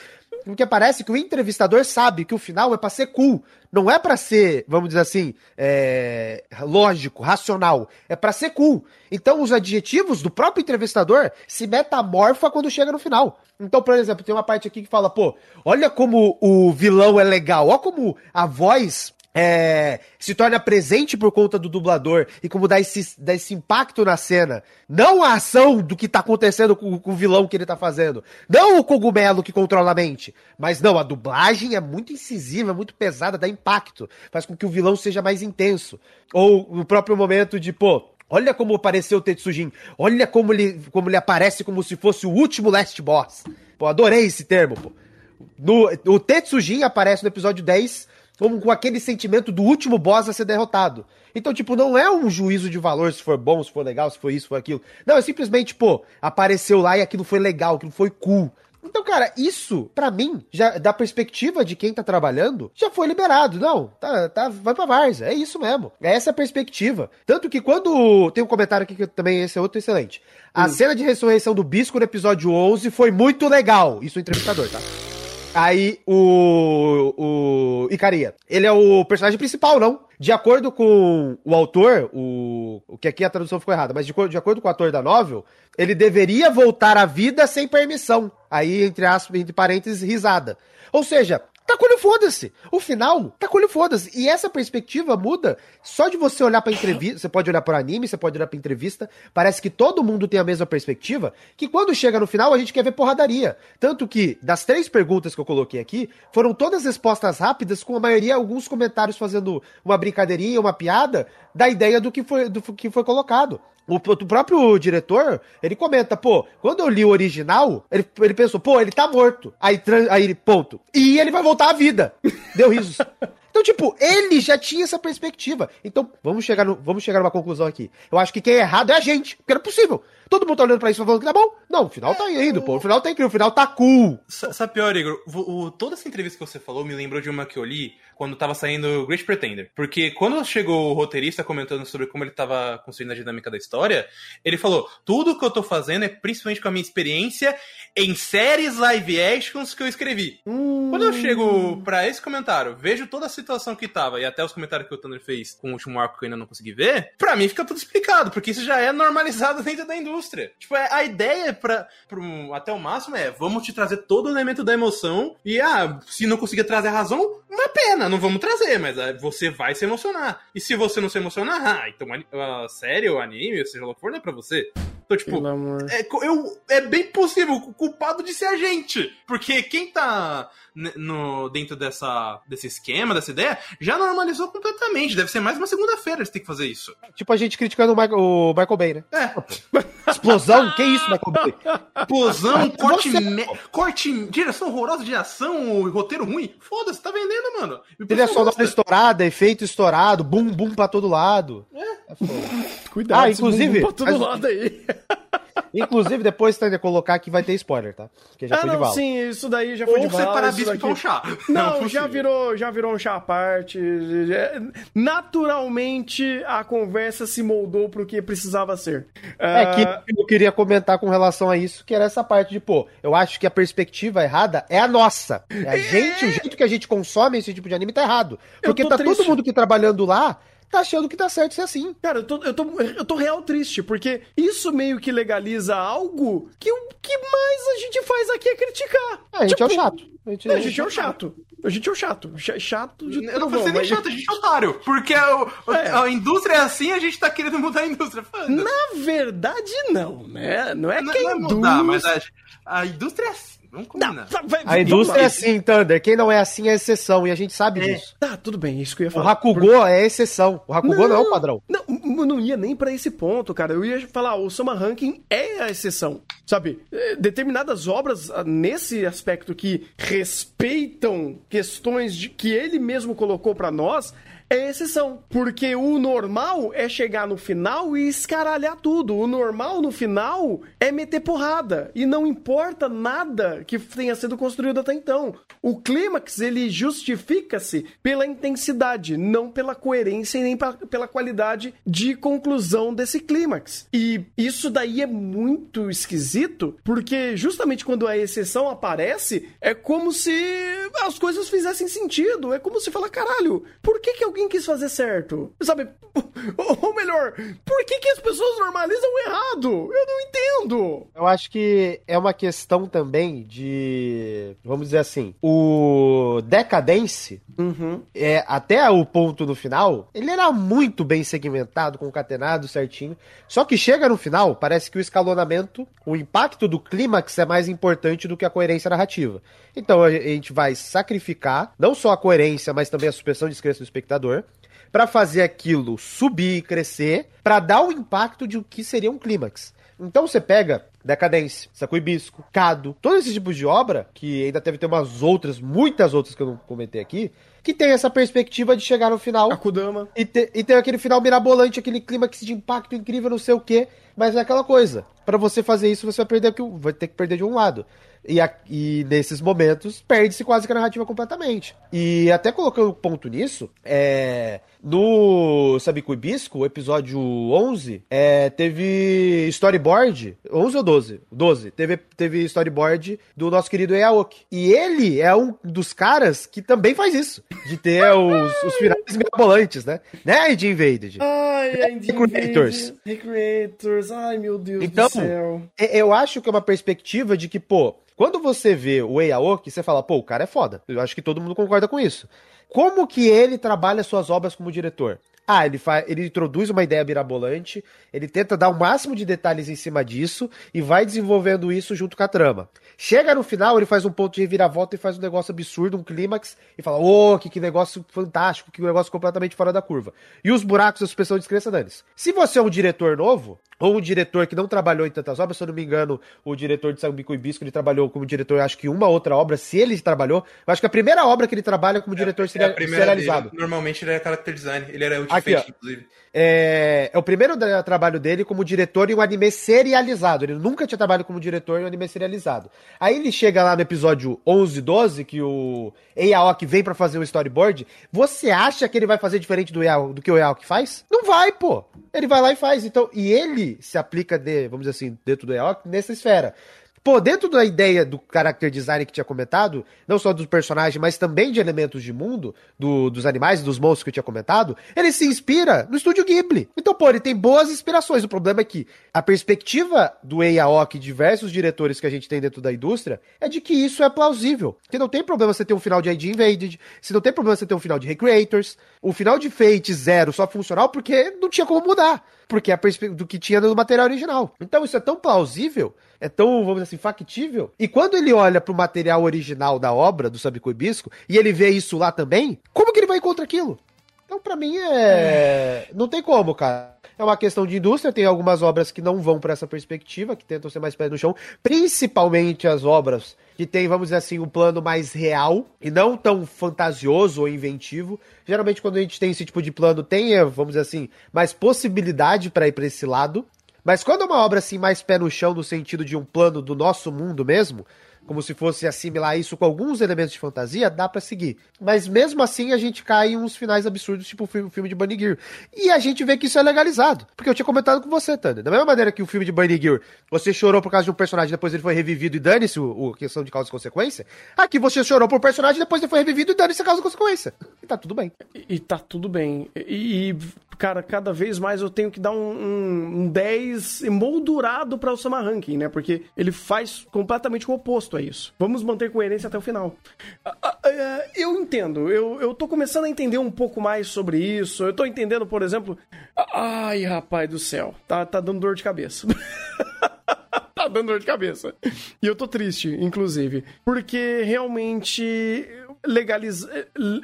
Porque parece que o entrevistador sabe que o final é pra ser cool. Não é pra ser, vamos dizer assim, é, lógico, racional. É pra ser cool. Então os adjetivos do próprio entrevistador se metamorfa quando chega no final. Então, por exemplo, tem uma parte aqui que fala, pô, olha como o vilão é legal, olha como a voz é, se torna presente por conta do dublador e como dá esse, dá esse impacto na cena. Não a ação do que tá acontecendo com, com, o vilão que ele tá fazendo. Não o cogumelo que controla a mente. Mas não, a dublagem é muito incisiva, muito pesada, dá impacto. Faz com que o vilão seja mais intenso. Ou no próprio momento de, pô, Olha como apareceu o Tetsujin. Olha como ele, como ele aparece como se fosse o último Last Boss. Pô, adorei esse termo, pô. No, o Tetsujin aparece no episódio 10 como com aquele sentimento do último boss a ser derrotado. Então, tipo, não é um juízo de valor se for bom, se for legal, se foi isso, se for aquilo. Não, é simplesmente, pô, apareceu lá e aquilo foi legal, aquilo foi cool. Então, cara, isso, para mim, já da perspectiva de quem tá trabalhando, já foi liberado. Não, tá, tá, vai pra Varsa. É isso mesmo. É essa a perspectiva. Tanto que quando. Tem um comentário aqui que também esse é outro excelente. A hum. cena de ressurreição do Bisco no episódio 11 foi muito legal. Isso o entrevistador, tá? Aí o. O. Icaria. Ele é o personagem principal, não? De acordo com o autor, o. O que aqui a tradução ficou errada, mas de, de acordo com o ator da novel, ele deveria voltar à vida sem permissão. Aí, entre aspas, entre parênteses, risada. Ou seja, tá com foda-se. O final, tá com foda-se. E essa perspectiva muda só de você olhar pra entrevista. Você pode olhar para anime, você pode olhar pra entrevista. Parece que todo mundo tem a mesma perspectiva. Que quando chega no final, a gente quer ver porradaria. Tanto que, das três perguntas que eu coloquei aqui, foram todas respostas rápidas, com a maioria, alguns comentários fazendo uma brincadeirinha, uma piada, da ideia do que foi, do que foi colocado. O, o, próprio diretor, ele comenta, pô, quando eu li o original, ele, ele pensou, pô, ele tá morto. Aí, aí ponto. E ele vai voltar à vida. Deu risos. Então, tipo, ele já tinha essa perspectiva. Então, vamos chegar, no, vamos chegar numa conclusão aqui. Eu acho que quem é errado é a gente, porque não é possível. Todo mundo tá olhando pra isso e falando que tá bom. Não, o final tá indo, pô. O final tá incrível, o final tá cool. Sabe pior, Igor? O, o, toda essa entrevista que você falou me lembrou de uma que eu li quando tava saindo Great Pretender. Porque quando chegou o roteirista comentando sobre como ele tava construindo a dinâmica da história, ele falou: tudo que eu tô fazendo é principalmente com a minha experiência em séries live actions que eu escrevi. Hum. Quando eu chego para esse comentário, vejo toda a situação que tava e até os comentários que o Thunder fez com o último arco que eu ainda não consegui ver, pra mim fica tudo explicado, porque isso já é normalizado dentro da indústria. Tipo, é, a ideia para até o máximo é vamos te trazer todo o elemento da emoção e ah, se não conseguir trazer a razão, uma pena, não vamos trazer, mas ah, você vai se emocionar. E se você não se emocionar, ah, então a série ou anime, seja lá o que for, não é pra você. Então, tipo, é, eu, é bem possível o culpado de ser a gente. Porque quem tá no, dentro dessa, desse esquema, dessa ideia, já normalizou completamente. Deve ser mais uma segunda-feira eles têm que fazer isso. Tipo a gente criticando o Michael, o Michael Bay, né? É. Explosão? que isso, Michael Bay? Explosão, corte, Você... me... corte, direção horrorosa de ação, roteiro ruim. Foda-se, tá vendendo, mano. Trilha sonora estourada, efeito estourado, bum bum pra todo lado. É. é Cuidado, ah, inclusive, pra todo lado aí. Inclusive, depois tem que colocar que vai ter spoiler, tá? Que já ah, foi não, de vala. sim, isso daí já foi Ou de vala. Ou separar bispo daqui... um chá. Não, não já virou, já virou um chá à parte. Naturalmente, a conversa se moldou pro que precisava ser. É uh... que eu queria comentar com relação a isso, que era essa parte de, pô, eu acho que a perspectiva errada é a nossa. É a gente, o jeito que a gente consome esse tipo de anime tá errado. Porque tá triste. todo mundo que trabalhando lá tá achando que tá certo ser assim. Cara, eu tô, eu tô, eu tô real triste, porque isso meio que legaliza algo que o que mais a gente faz aqui é criticar. É, a gente tipo, é o tipo, chato. A gente, é, a gente é o chato. A gente é o chato. Chato de Eu não vou ser nem chato, a gente é otário. Porque a, é. a, indústria é assim, a gente tá querendo mudar a indústria. Na verdade, não, né? Não é não, que a não é indústria... mudar, mas a, a indústria é assim. Vamos combinar. Não, vai, a indústria é assim, Thunder. Quem não é assim é exceção, e a gente sabe é. disso. Tá, tudo bem, isso que eu ia falar. O Hakugo é exceção. O Hakugo não, não é o padrão. Não, não ia nem para esse ponto, cara. Eu ia falar, o Soma Ranking é a exceção. Sabe? É, determinadas obras ah, nesse aspecto que respeitam questões de, que ele mesmo colocou para nós é exceção. Porque o normal é chegar no final e escaralhar tudo. O normal no final é meter porrada. E não importa nada que tenha sido construído até então. O clímax, ele justifica-se pela intensidade, não pela coerência e nem pela qualidade de conclusão desse clímax. E isso daí é muito esquisito porque justamente quando a exceção aparece, é como se as coisas fizessem sentido. É como se falar, caralho, por que, que alguém quis fazer certo? Sabe? Ou melhor, por que, que as pessoas normalizam errado? Eu não entendo. Eu acho que é uma questão também de. Vamos dizer assim. O Decadence, uhum. é, até o ponto no final, ele era muito bem segmentado, concatenado certinho. Só que chega no final, parece que o escalonamento, o impacto do clímax é mais importante do que a coerência narrativa. Então a gente vai sacrificar não só a coerência, mas também a suspensão de descrença do espectador para fazer aquilo subir e crescer, para dar o impacto de o que seria um clímax. Então você pega Decadência, Saco Hibisco, Cado, todos esses tipos de obra, que ainda deve ter umas outras, muitas outras que eu não comentei aqui, que tem essa perspectiva de chegar no final. Akudama. E, ter, e ter aquele final mirabolante, aquele clímax de impacto incrível, não sei o quê. Mas é aquela coisa. para você fazer isso, você vai perder vai ter que perder de um lado. E, a, e nesses momentos, perde-se quase que a narrativa completamente. E até colocando ponto nisso, é, no Sabico Hibisco, o episódio 11, é, teve storyboard, 11 ou 12? 12. Teve, teve storyboard do nosso querido Eaoki. E ele é um dos caras que também faz isso, de ter os, os finais mirabolantes, né? Né, Id Invaded? Ai, né? Recreators. Recreators, ai meu Deus então, do céu. Eu acho que é uma perspectiva de que, pô, quando você vê o Eiaoki, você fala, pô, o cara é foda. Eu acho que todo mundo concorda com isso. Como que ele trabalha suas obras como diretor? Ah, ele, faz, ele introduz uma ideia mirabolante, ele tenta dar o máximo de detalhes em cima disso e vai desenvolvendo isso junto com a trama. Chega no final, ele faz um ponto de reviravolta e faz um negócio absurdo, um clímax, e fala, ô, oh, que, que negócio fantástico, que negócio completamente fora da curva. E os buracos da suspensão de descrença deles. Se você é um diretor novo, ou um diretor que não trabalhou em tantas obras, se eu não me engano, o diretor de Sambico e Bisco, ele trabalhou como diretor, acho que uma outra obra, se ele trabalhou, eu acho que a primeira obra que ele trabalha como é, diretor é, seria, é serializado. Dele. Normalmente ele era character design, ele era ultimate, inclusive. É, é o primeiro trabalho dele como diretor em um anime serializado. Ele nunca tinha trabalhado como diretor em um anime serializado. Aí ele chega lá no episódio 11, 12, que o Eiaoki vem para fazer o storyboard. Você acha que ele vai fazer diferente do, Eiaoki, do que o Eiaoki faz? Não vai, pô. Ele vai lá e faz. Então, e ele se aplica, de, vamos dizer assim, dentro do Eiaoki, nessa esfera. Pô, dentro da ideia do character design que tinha comentado, não só dos personagens, mas também de elementos de mundo, do, dos animais dos monstros que eu tinha comentado, ele se inspira no estúdio Ghibli. Então, pô, ele tem boas inspirações. O problema é que a perspectiva do Eiaoki e diversos diretores que a gente tem dentro da indústria é de que isso é plausível. Que não tem problema você ter um final de ID Invaded, se não tem problema você ter um final de Recreators, o final de Fate Zero só funcional porque não tinha como mudar. Porque é a do que tinha no material original. Então isso é tão plausível é tão, vamos dizer assim, factível. E quando ele olha pro material original da obra do Sabico Hibisco e ele vê isso lá também, como que ele vai contra aquilo? Então, para mim, é. Não tem como, cara. É uma questão de indústria, tem algumas obras que não vão para essa perspectiva, que tentam ser mais pé no chão, principalmente as obras que tem, vamos dizer assim, um plano mais real e não tão fantasioso ou inventivo. Geralmente, quando a gente tem esse tipo de plano, tem, vamos dizer assim, mais possibilidade para ir para esse lado. Mas quando é uma obra assim mais pé no chão no sentido de um plano do nosso mundo mesmo, como se fosse assimilar isso com alguns elementos de fantasia, dá para seguir. Mas mesmo assim a gente cai em uns finais absurdos, tipo o filme de Bunny Gear. E a gente vê que isso é legalizado. Porque eu tinha comentado com você, Thunder. Da mesma maneira que o filme de Bunny Gear, você chorou por causa de um personagem, depois ele foi revivido e dane-se a questão de causa e consequência. Aqui você chorou por um personagem, depois ele foi revivido e dane-se a causa e consequência. E tá tudo bem. E, e tá tudo bem. E, e, cara, cada vez mais eu tenho que dar um, um, um 10 emoldurado pra o Sama Ranking, né? Porque ele faz completamente o oposto a isso. Vamos manter coerência até o final. Ah, ah, eu entendo, eu, eu tô começando a entender um pouco mais sobre isso. Eu tô entendendo, por exemplo. Ai, rapaz do céu, tá, tá dando dor de cabeça. tá dando dor de cabeça. E eu tô triste, inclusive. Porque realmente legaliz...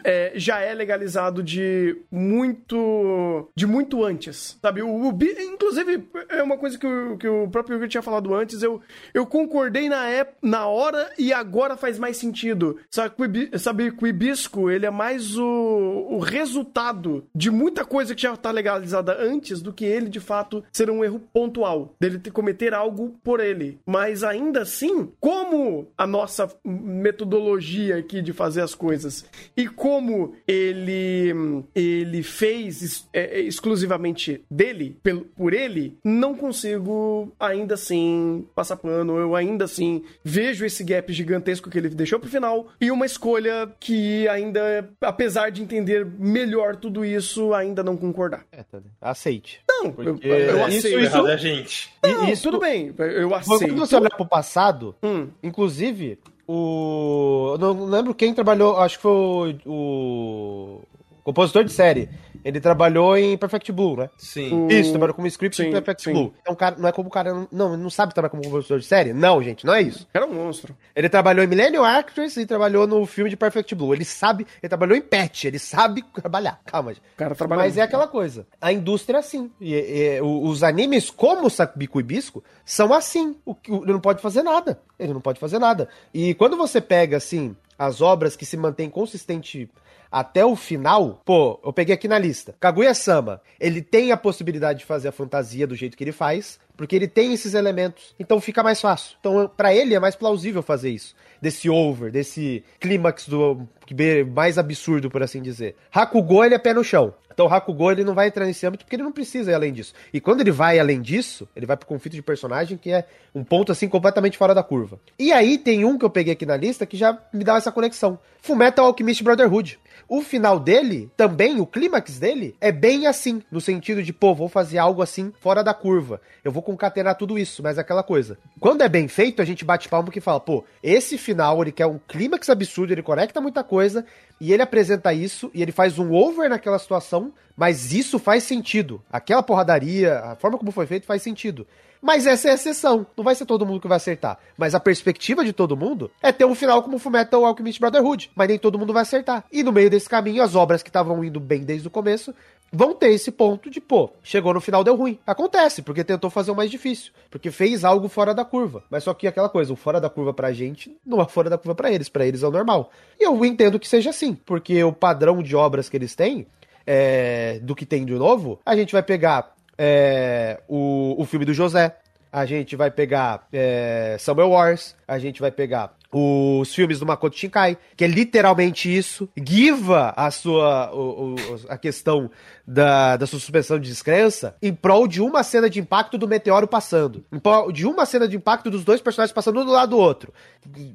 É, já é legalizado de muito de muito antes, sabe? O, o, inclusive, é uma coisa que o, que o próprio Igor tinha falado antes, eu, eu concordei na, época, na hora e agora faz mais sentido. Sabe, que o Hibisco, ele é mais o, o resultado de muita coisa que já está legalizada antes do que ele, de fato, ser um erro pontual, dele ter, cometer algo por ele. Mas ainda assim, como a nossa metodologia aqui de fazer as coisas e como ele ele fez é, exclusivamente dele, pelo, por ele, não consigo ainda assim passar pano. Eu ainda assim vejo esse gap gigantesco que ele deixou pro final e uma escolha que ainda, apesar de entender melhor tudo isso, ainda não concordar. É, tá, aceite. Não, eu, eu, aceito. Isso, isso, é gente. Não, isso, tudo bem, eu aceito. Quando você olhar pro passado, hum. inclusive, o. Não lembro quem trabalhou, acho que foi o, o compositor de série. Ele trabalhou em Perfect Blue, né? Sim. Isso, trabalhou como script sim, em Perfect sim. Blue. Então, cara, não é como o cara. Não, ele não sabe trabalhar como compositor de série? Não, gente, não é isso. Era um monstro. Ele trabalhou em Millennium Actress e trabalhou no filme de Perfect Blue. Ele sabe. Ele trabalhou em Patch, ele sabe trabalhar. Calma, gente. O cara trabalha Mas é aquela coisa. A indústria é assim. E, e, os animes, como Sabico e Bisco, são assim. O, ele não pode fazer nada. Ele não pode fazer nada. E quando você pega, assim, as obras que se mantêm consistente até o final, pô, eu peguei aqui na lista. Kaguya-sama, ele tem a possibilidade de fazer a fantasia do jeito que ele faz, porque ele tem esses elementos. Então fica mais fácil. Então, para ele é mais plausível fazer isso. Desse over, desse clímax do mais absurdo, por assim dizer. Hakugo, ele é pé no chão. Então Hakugo ele não vai entrar nesse âmbito porque ele não precisa ir além disso. E quando ele vai além disso, ele vai pro conflito de personagem que é um ponto assim completamente fora da curva. E aí tem um que eu peguei aqui na lista que já me dá essa conexão. Fullmetal Alchemist Brotherhood. O final dele, também, o clímax dele, é bem assim, no sentido de, pô, vou fazer algo assim fora da curva. Eu vou concatenar tudo isso, mas é aquela coisa. Quando é bem feito, a gente bate palmo que fala, pô, esse final, ele quer um clímax absurdo, ele conecta muita coisa, e ele apresenta isso, e ele faz um over naquela situação, mas isso faz sentido. Aquela porradaria, a forma como foi feito faz sentido. Mas essa é a exceção. Não vai ser todo mundo que vai acertar. Mas a perspectiva de todo mundo é ter um final como Fullmetal Alchemist Brotherhood. Mas nem todo mundo vai acertar. E no meio desse caminho, as obras que estavam indo bem desde o começo vão ter esse ponto de, pô, chegou no final deu ruim. Acontece, porque tentou fazer o mais difícil. Porque fez algo fora da curva. Mas só que aquela coisa, o fora da curva pra gente não é fora da curva para eles. para eles é o normal. E eu entendo que seja assim. Porque o padrão de obras que eles têm é, do que tem de novo, a gente vai pegar é, o, o filme do José, a gente vai pegar é, Summer Wars, a gente vai pegar os filmes do Makoto Shinkai, que é literalmente isso, guiva a sua o, o, a questão da, da sua suspensão de descrença em prol de uma cena de impacto do meteoro passando, em prol de uma cena de impacto dos dois personagens passando um do lado do outro.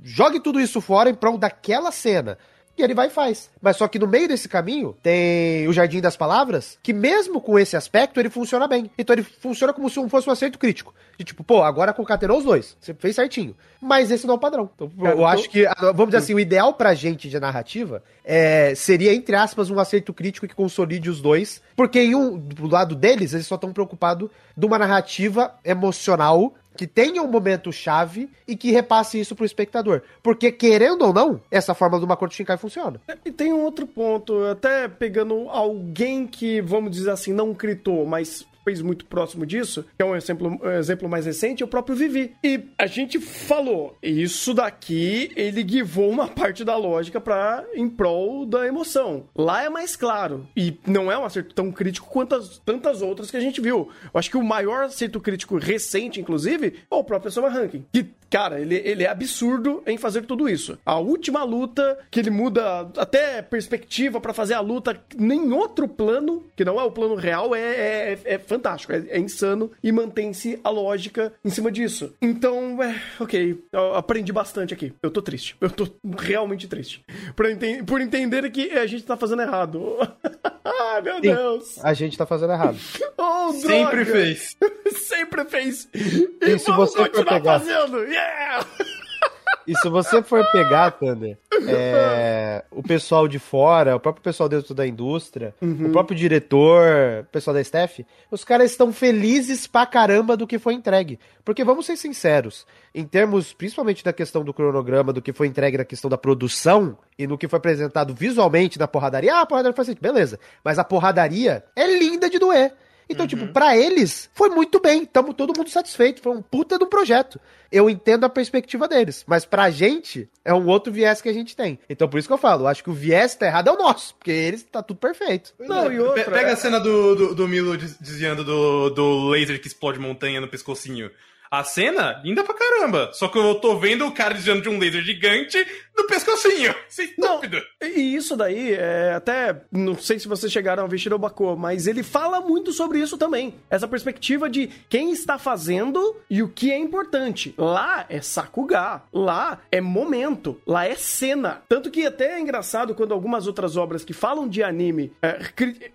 Jogue tudo isso fora em prol daquela cena. E ele vai e faz. Mas só que no meio desse caminho tem o Jardim das Palavras, que mesmo com esse aspecto, ele funciona bem. Então ele funciona como se fosse um acerto crítico. De tipo, pô, agora concatenou os dois. Você fez certinho. Mas esse não é o padrão. Então, eu, eu acho que, vamos dizer assim, o ideal pra gente de narrativa é, seria, entre aspas, um acerto crítico que consolide os dois. Porque em um, do lado deles, eles só estão preocupados de uma narrativa emocional que tenha um momento chave e que repasse isso pro espectador. Porque, querendo ou não, essa forma do Makoto Shinkai funciona. E tem um outro ponto, até pegando alguém que, vamos dizer assim, não critou, mas fez muito próximo disso, que é um exemplo, um exemplo mais recente, é o próprio Vivi. E a gente falou, isso daqui ele guivou uma parte da lógica para em prol da emoção. Lá é mais claro. E não é um acerto tão crítico quanto as, tantas outras que a gente viu. Eu acho que o maior acerto crítico recente, inclusive, é o próprio Summer Ranking. Que, cara, ele, ele é absurdo em fazer tudo isso. A última luta, que ele muda até perspectiva para fazer a luta em outro plano, que não é o plano real, é, é, é fantástico, é, é insano e mantém-se a lógica em cima disso. Então, é, ok, eu aprendi bastante aqui. Eu tô triste. Eu tô realmente triste. Por, enten por entender que a gente tá fazendo errado. ah, meu Sim, Deus. A gente tá fazendo errado. oh, Sempre fez. Sempre fez. E, e se você for pegar... fazendo. Yeah! E se você for pegar, Thunder, é, o pessoal de fora, o próprio pessoal dentro da indústria, uhum. o próprio diretor, o pessoal da staff, os caras estão felizes pra caramba do que foi entregue. Porque vamos ser sinceros, em termos principalmente da questão do cronograma, do que foi entregue na questão da produção e no que foi apresentado visualmente na porradaria, ah, a porradaria faz sentido, beleza. Mas a porradaria é linda de doer. Então, uhum. tipo, pra eles, foi muito bem. Tamo todo mundo satisfeito. Foi um puta do projeto. Eu entendo a perspectiva deles. Mas pra gente, é um outro viés que a gente tem. Então, por isso que eu falo, acho que o viés tá errado é o nosso. Porque eles tá tudo perfeito. Não, é. e outra, Pega é... a cena do, do, do Milo desviando do, do laser que explode montanha no pescocinho. A cena, linda pra caramba. Só que eu tô vendo o cara desviando de um laser gigante no pescocinho. Você é estúpido. E isso daí, é, até, não sei se vocês chegaram a ver Shirobako, mas ele fala muito sobre isso também. Essa perspectiva de quem está fazendo e o que é importante. Lá é Sakuga, lá é momento, lá é cena. Tanto que até é engraçado quando algumas outras obras que falam de anime, é,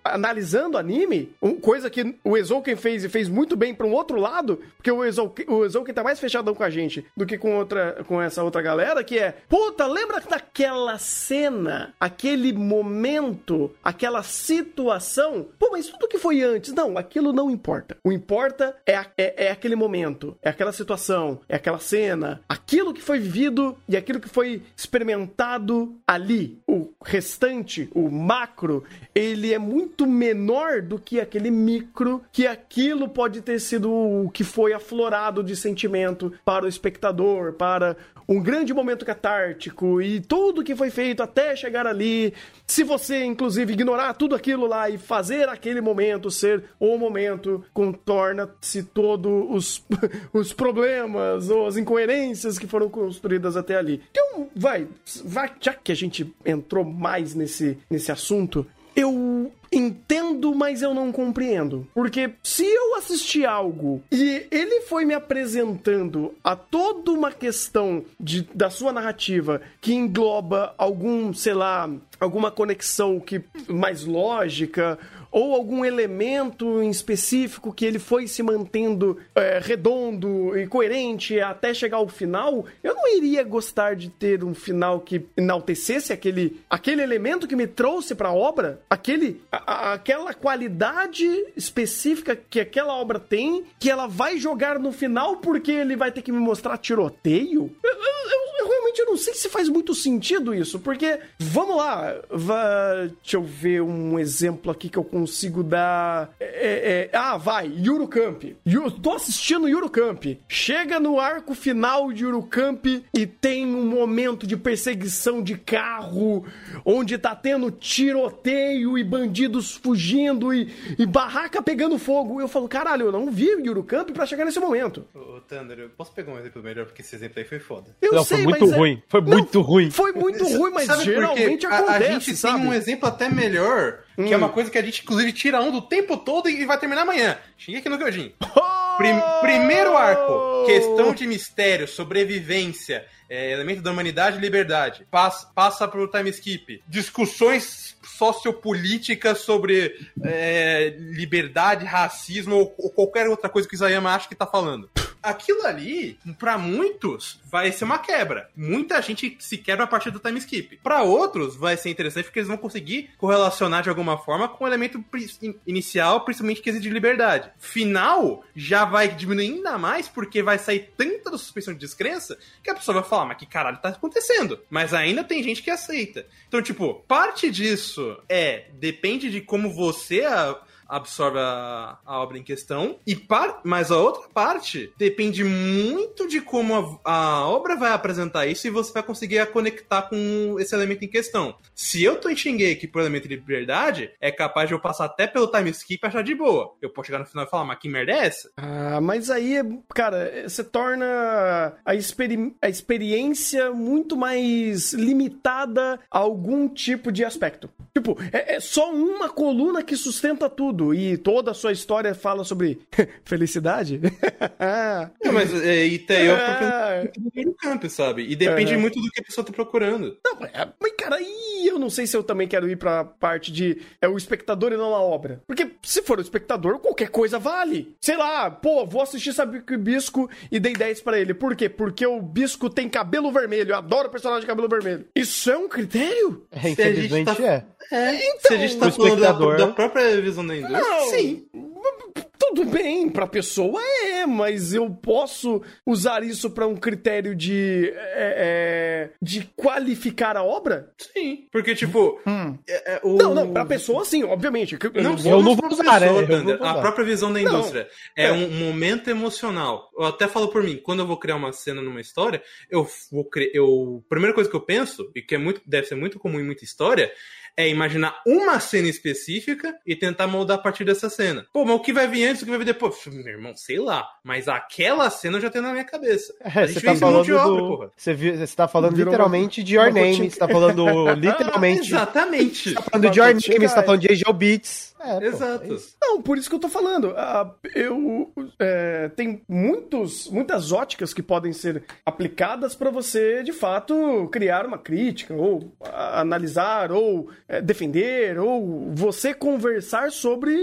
analisando anime, coisa que o Ezouken fez e fez muito bem para um outro lado, porque o Ezouken, o Ezouken tá mais fechadão com a gente do que com outra com essa outra galera, que é, puta, lembra daquela cena, aquele momento, aquela situação? Pô, mas tudo que foi antes, não, aquilo não importa. O importa é, é, é aquele momento, é aquela situação, é aquela cena, aquilo que foi vivido e aquilo que foi experimentado ali. O restante, o macro, ele é muito menor do que aquele micro, que aquilo pode ter sido o que foi aflorado de sentimento para o espectador, para um grande momento catártico e tudo que foi feito até chegar ali. Se você, inclusive, ignorar tudo aquilo lá e fazer aquele momento ser o momento, contorna-se todos os, os problemas ou as incoerências que foram construídas até ali. Então, vai, vai, já que a gente entrou mais nesse, nesse assunto, eu entendo, mas eu não compreendo. Porque se eu assisti algo e ele foi me apresentando a toda uma questão de, da sua narrativa que engloba algum, sei lá, alguma conexão que mais lógica ou algum elemento em específico que ele foi se mantendo é, redondo e coerente até chegar ao final, eu não iria gostar de ter um final que enaltecesse aquele, aquele elemento que me trouxe para a obra, aquele, a, aquela qualidade específica que aquela obra tem, que ela vai jogar no final porque ele vai ter que me mostrar tiroteio. Eu, eu, eu realmente não sei se faz muito sentido isso, porque vamos lá, vai, deixa eu ver um exemplo aqui que eu consigo dar. É, é, é ah, vai, Eurocamp. Eu tô assistindo Eurocamp. Chega no arco final de Eurocamp e tem um momento de perseguição de carro, onde tá tendo tiroteio e bandidos fugindo e, e barraca pegando fogo. Eu falo, caralho, eu não vi Eurocamp pra chegar nesse momento. Ô, Thunder, eu posso pegar um exemplo melhor, porque esse exemplo aí foi foda. Eu não, sei, foi muito é- ruim. Foi não, muito ruim. Foi muito ruim, mas sabe geralmente acontece, a, a gente sabe? tem um exemplo até melhor Hum. Que é uma hum. coisa que a gente, inclusive, tira um do tempo todo e vai terminar amanhã. aqui no Kyojin. Prim primeiro arco, questão de mistério, sobrevivência, é, elemento da humanidade e liberdade. Passa, passa pro time skip. Discussões sociopolíticas sobre é, liberdade, racismo ou, ou, qualquer outra coisa que o Isayama acha que tá falando aquilo ali, para muitos, vai ser uma quebra. Muita gente se quebra a partir do time skip. Para outros, vai ser interessante porque eles vão conseguir correlacionar de alguma forma com o elemento inicial, principalmente quesito de liberdade. Final, já vai diminuir ainda mais porque vai sair tanta da suspensão de descrença que a pessoa vai falar, mas que caralho tá acontecendo? Mas ainda tem gente que aceita. Então, tipo, parte disso é, depende de como você absorve a, a obra em questão. E par, mas a outra parte depende muito de como a, a, obra vai apresentar isso e você vai conseguir conectar com esse elemento em questão. Se eu tô enxerguei aqui por elemento de liberdade, é capaz de eu passar até pelo time skip e achar de boa. Eu posso chegar no final e falar, mas que merda é essa? Ah, mas aí, cara, você torna a, experi a experiência muito mais limitada a algum tipo de aspecto. Tipo, é, é só uma coluna que sustenta tudo tudo e toda a sua história fala sobre felicidade. não, mas é, e tem é... no campo, sabe? E depende uhum. muito do que a pessoa tá procurando. Não, é, mas cara, e eu não sei se eu também quero ir pra parte de é o espectador e não a obra. Porque se for o espectador, qualquer coisa vale. Sei lá, pô, vou assistir Sabe que o Bisco e dei 10 para ele. Por quê? Porque o Bisco tem cabelo vermelho. Eu adoro personagem de cabelo vermelho. Isso é um critério? É, infelizmente tá... é. É, então, se a gente tá falando da, da, própria visão da indústria, não, sim. Tudo bem, pra pessoa é, mas eu posso usar isso para um critério de. É, é, de qualificar a obra? Sim. Porque, tipo. Hum. É, é, o... Não, não, pra pessoa sim, obviamente. Eu não, eu não vou usar, né? A própria visão da indústria não, é, é, um momento emocional. Eu até falo por mim, quando eu vou criar uma cena numa história, eu vou criar. Eu, a primeira coisa que eu penso, e que é muito, deve ser muito comum em muita história, é imaginar uma cena específica e tentar moldar a partir dessa cena. Pô, mas o que vai vir antes penso que vai ver depois. Meu irmão, sei lá. Mas aquela cena eu já tenho na minha cabeça. É, você tá falando de obra, do... porra. Você, viu, você tá falando Virou literalmente uma... de Your Name. Você tá falando literalmente. Exatamente. Você tá falando de Your Name, você tá falando de Angel Beats. É, Exato. Pô, é não, por isso que eu tô falando. Uh, eu é, tem muitos, muitas óticas que podem ser aplicadas para você, de fato, criar uma crítica, ou uh, analisar, ou uh, defender, ou você conversar sobre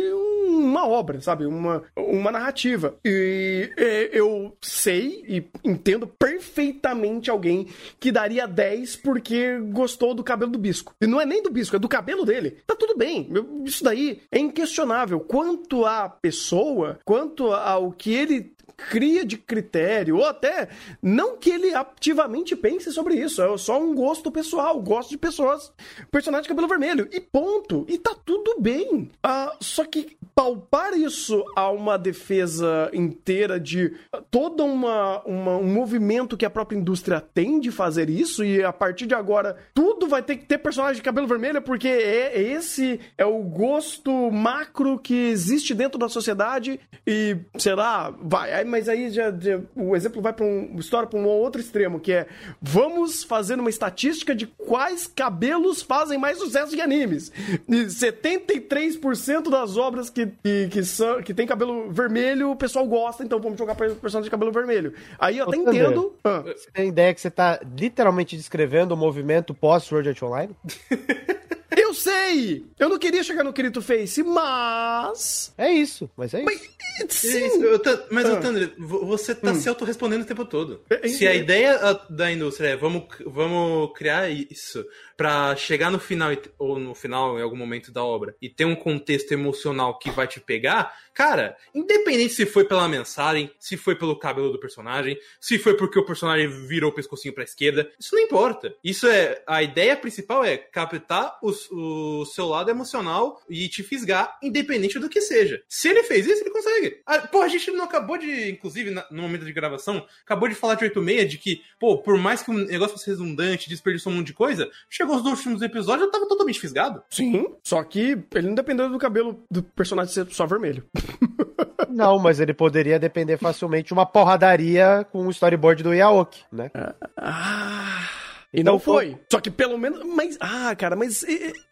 uma obra, sabe? Uma, uma narrativa. E eu sei e entendo perfeitamente alguém que daria 10 porque gostou do cabelo do bisco. E não é nem do bisco, é do cabelo dele. Tá tudo bem. Isso daí é inquestionável. Quanto à pessoa, quanto ao que ele cria de critério, ou até não que ele ativamente pense sobre isso, é só um gosto pessoal, gosto de pessoas, personagem de cabelo vermelho, e ponto. E tá tudo bem. Ah, só que palpar isso a uma defesa inteira de todo uma, uma, um movimento que a própria indústria tem de fazer isso, e a partir de agora tudo vai ter que ter personagem de cabelo vermelho, porque é, esse é o gosto macro que existe dentro da sociedade, e sei lá, vai mas aí já, já o exemplo vai para um história para um outro extremo, que é vamos fazer uma estatística de quais cabelos fazem mais sucesso em animes. E 73% das obras que, que, que, são, que tem cabelo vermelho, o pessoal gosta, então vamos jogar para personagem de cabelo vermelho. Aí eu até entendo. Ah. Você tem ideia que você está literalmente descrevendo o movimento pós-Sword Art Online? Eu sei! Eu não queria chegar no Kirito Face, mas. É isso, mas é isso. Mas, sim. É isso. Eu, mas, ah. Tandre, você tá hum. se autorrespondendo o tempo todo. É, se a ideia da indústria é vamos, vamos criar isso para chegar no final, ou no final, em algum momento da obra, e ter um contexto emocional que vai te pegar, cara, independente se foi pela mensagem, se foi pelo cabelo do personagem, se foi porque o personagem virou o pescocinho pra esquerda, isso não importa. Isso é. A ideia principal é captar o seu lado emocional e te fisgar, independente do que seja. Se ele fez isso, ele consegue. Ah, pô, a gente não acabou de, inclusive, no momento de gravação, acabou de falar de 86 de que, pô, por mais que o negócio fosse redundante, desperdiçou um monte de coisa, chegou os últimos episódios, eu tava totalmente fisgado. Sim, só que ele não dependeu do cabelo do personagem ser só vermelho. Não, mas ele poderia depender facilmente de uma porradaria com o storyboard do Yaoki, né? Ah. E não, não foi. foi. Só que pelo menos. Mas. Ah, cara, mas.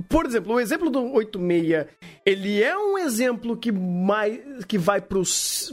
Por exemplo, o exemplo do 86, ele é um exemplo que mais. que vai pro.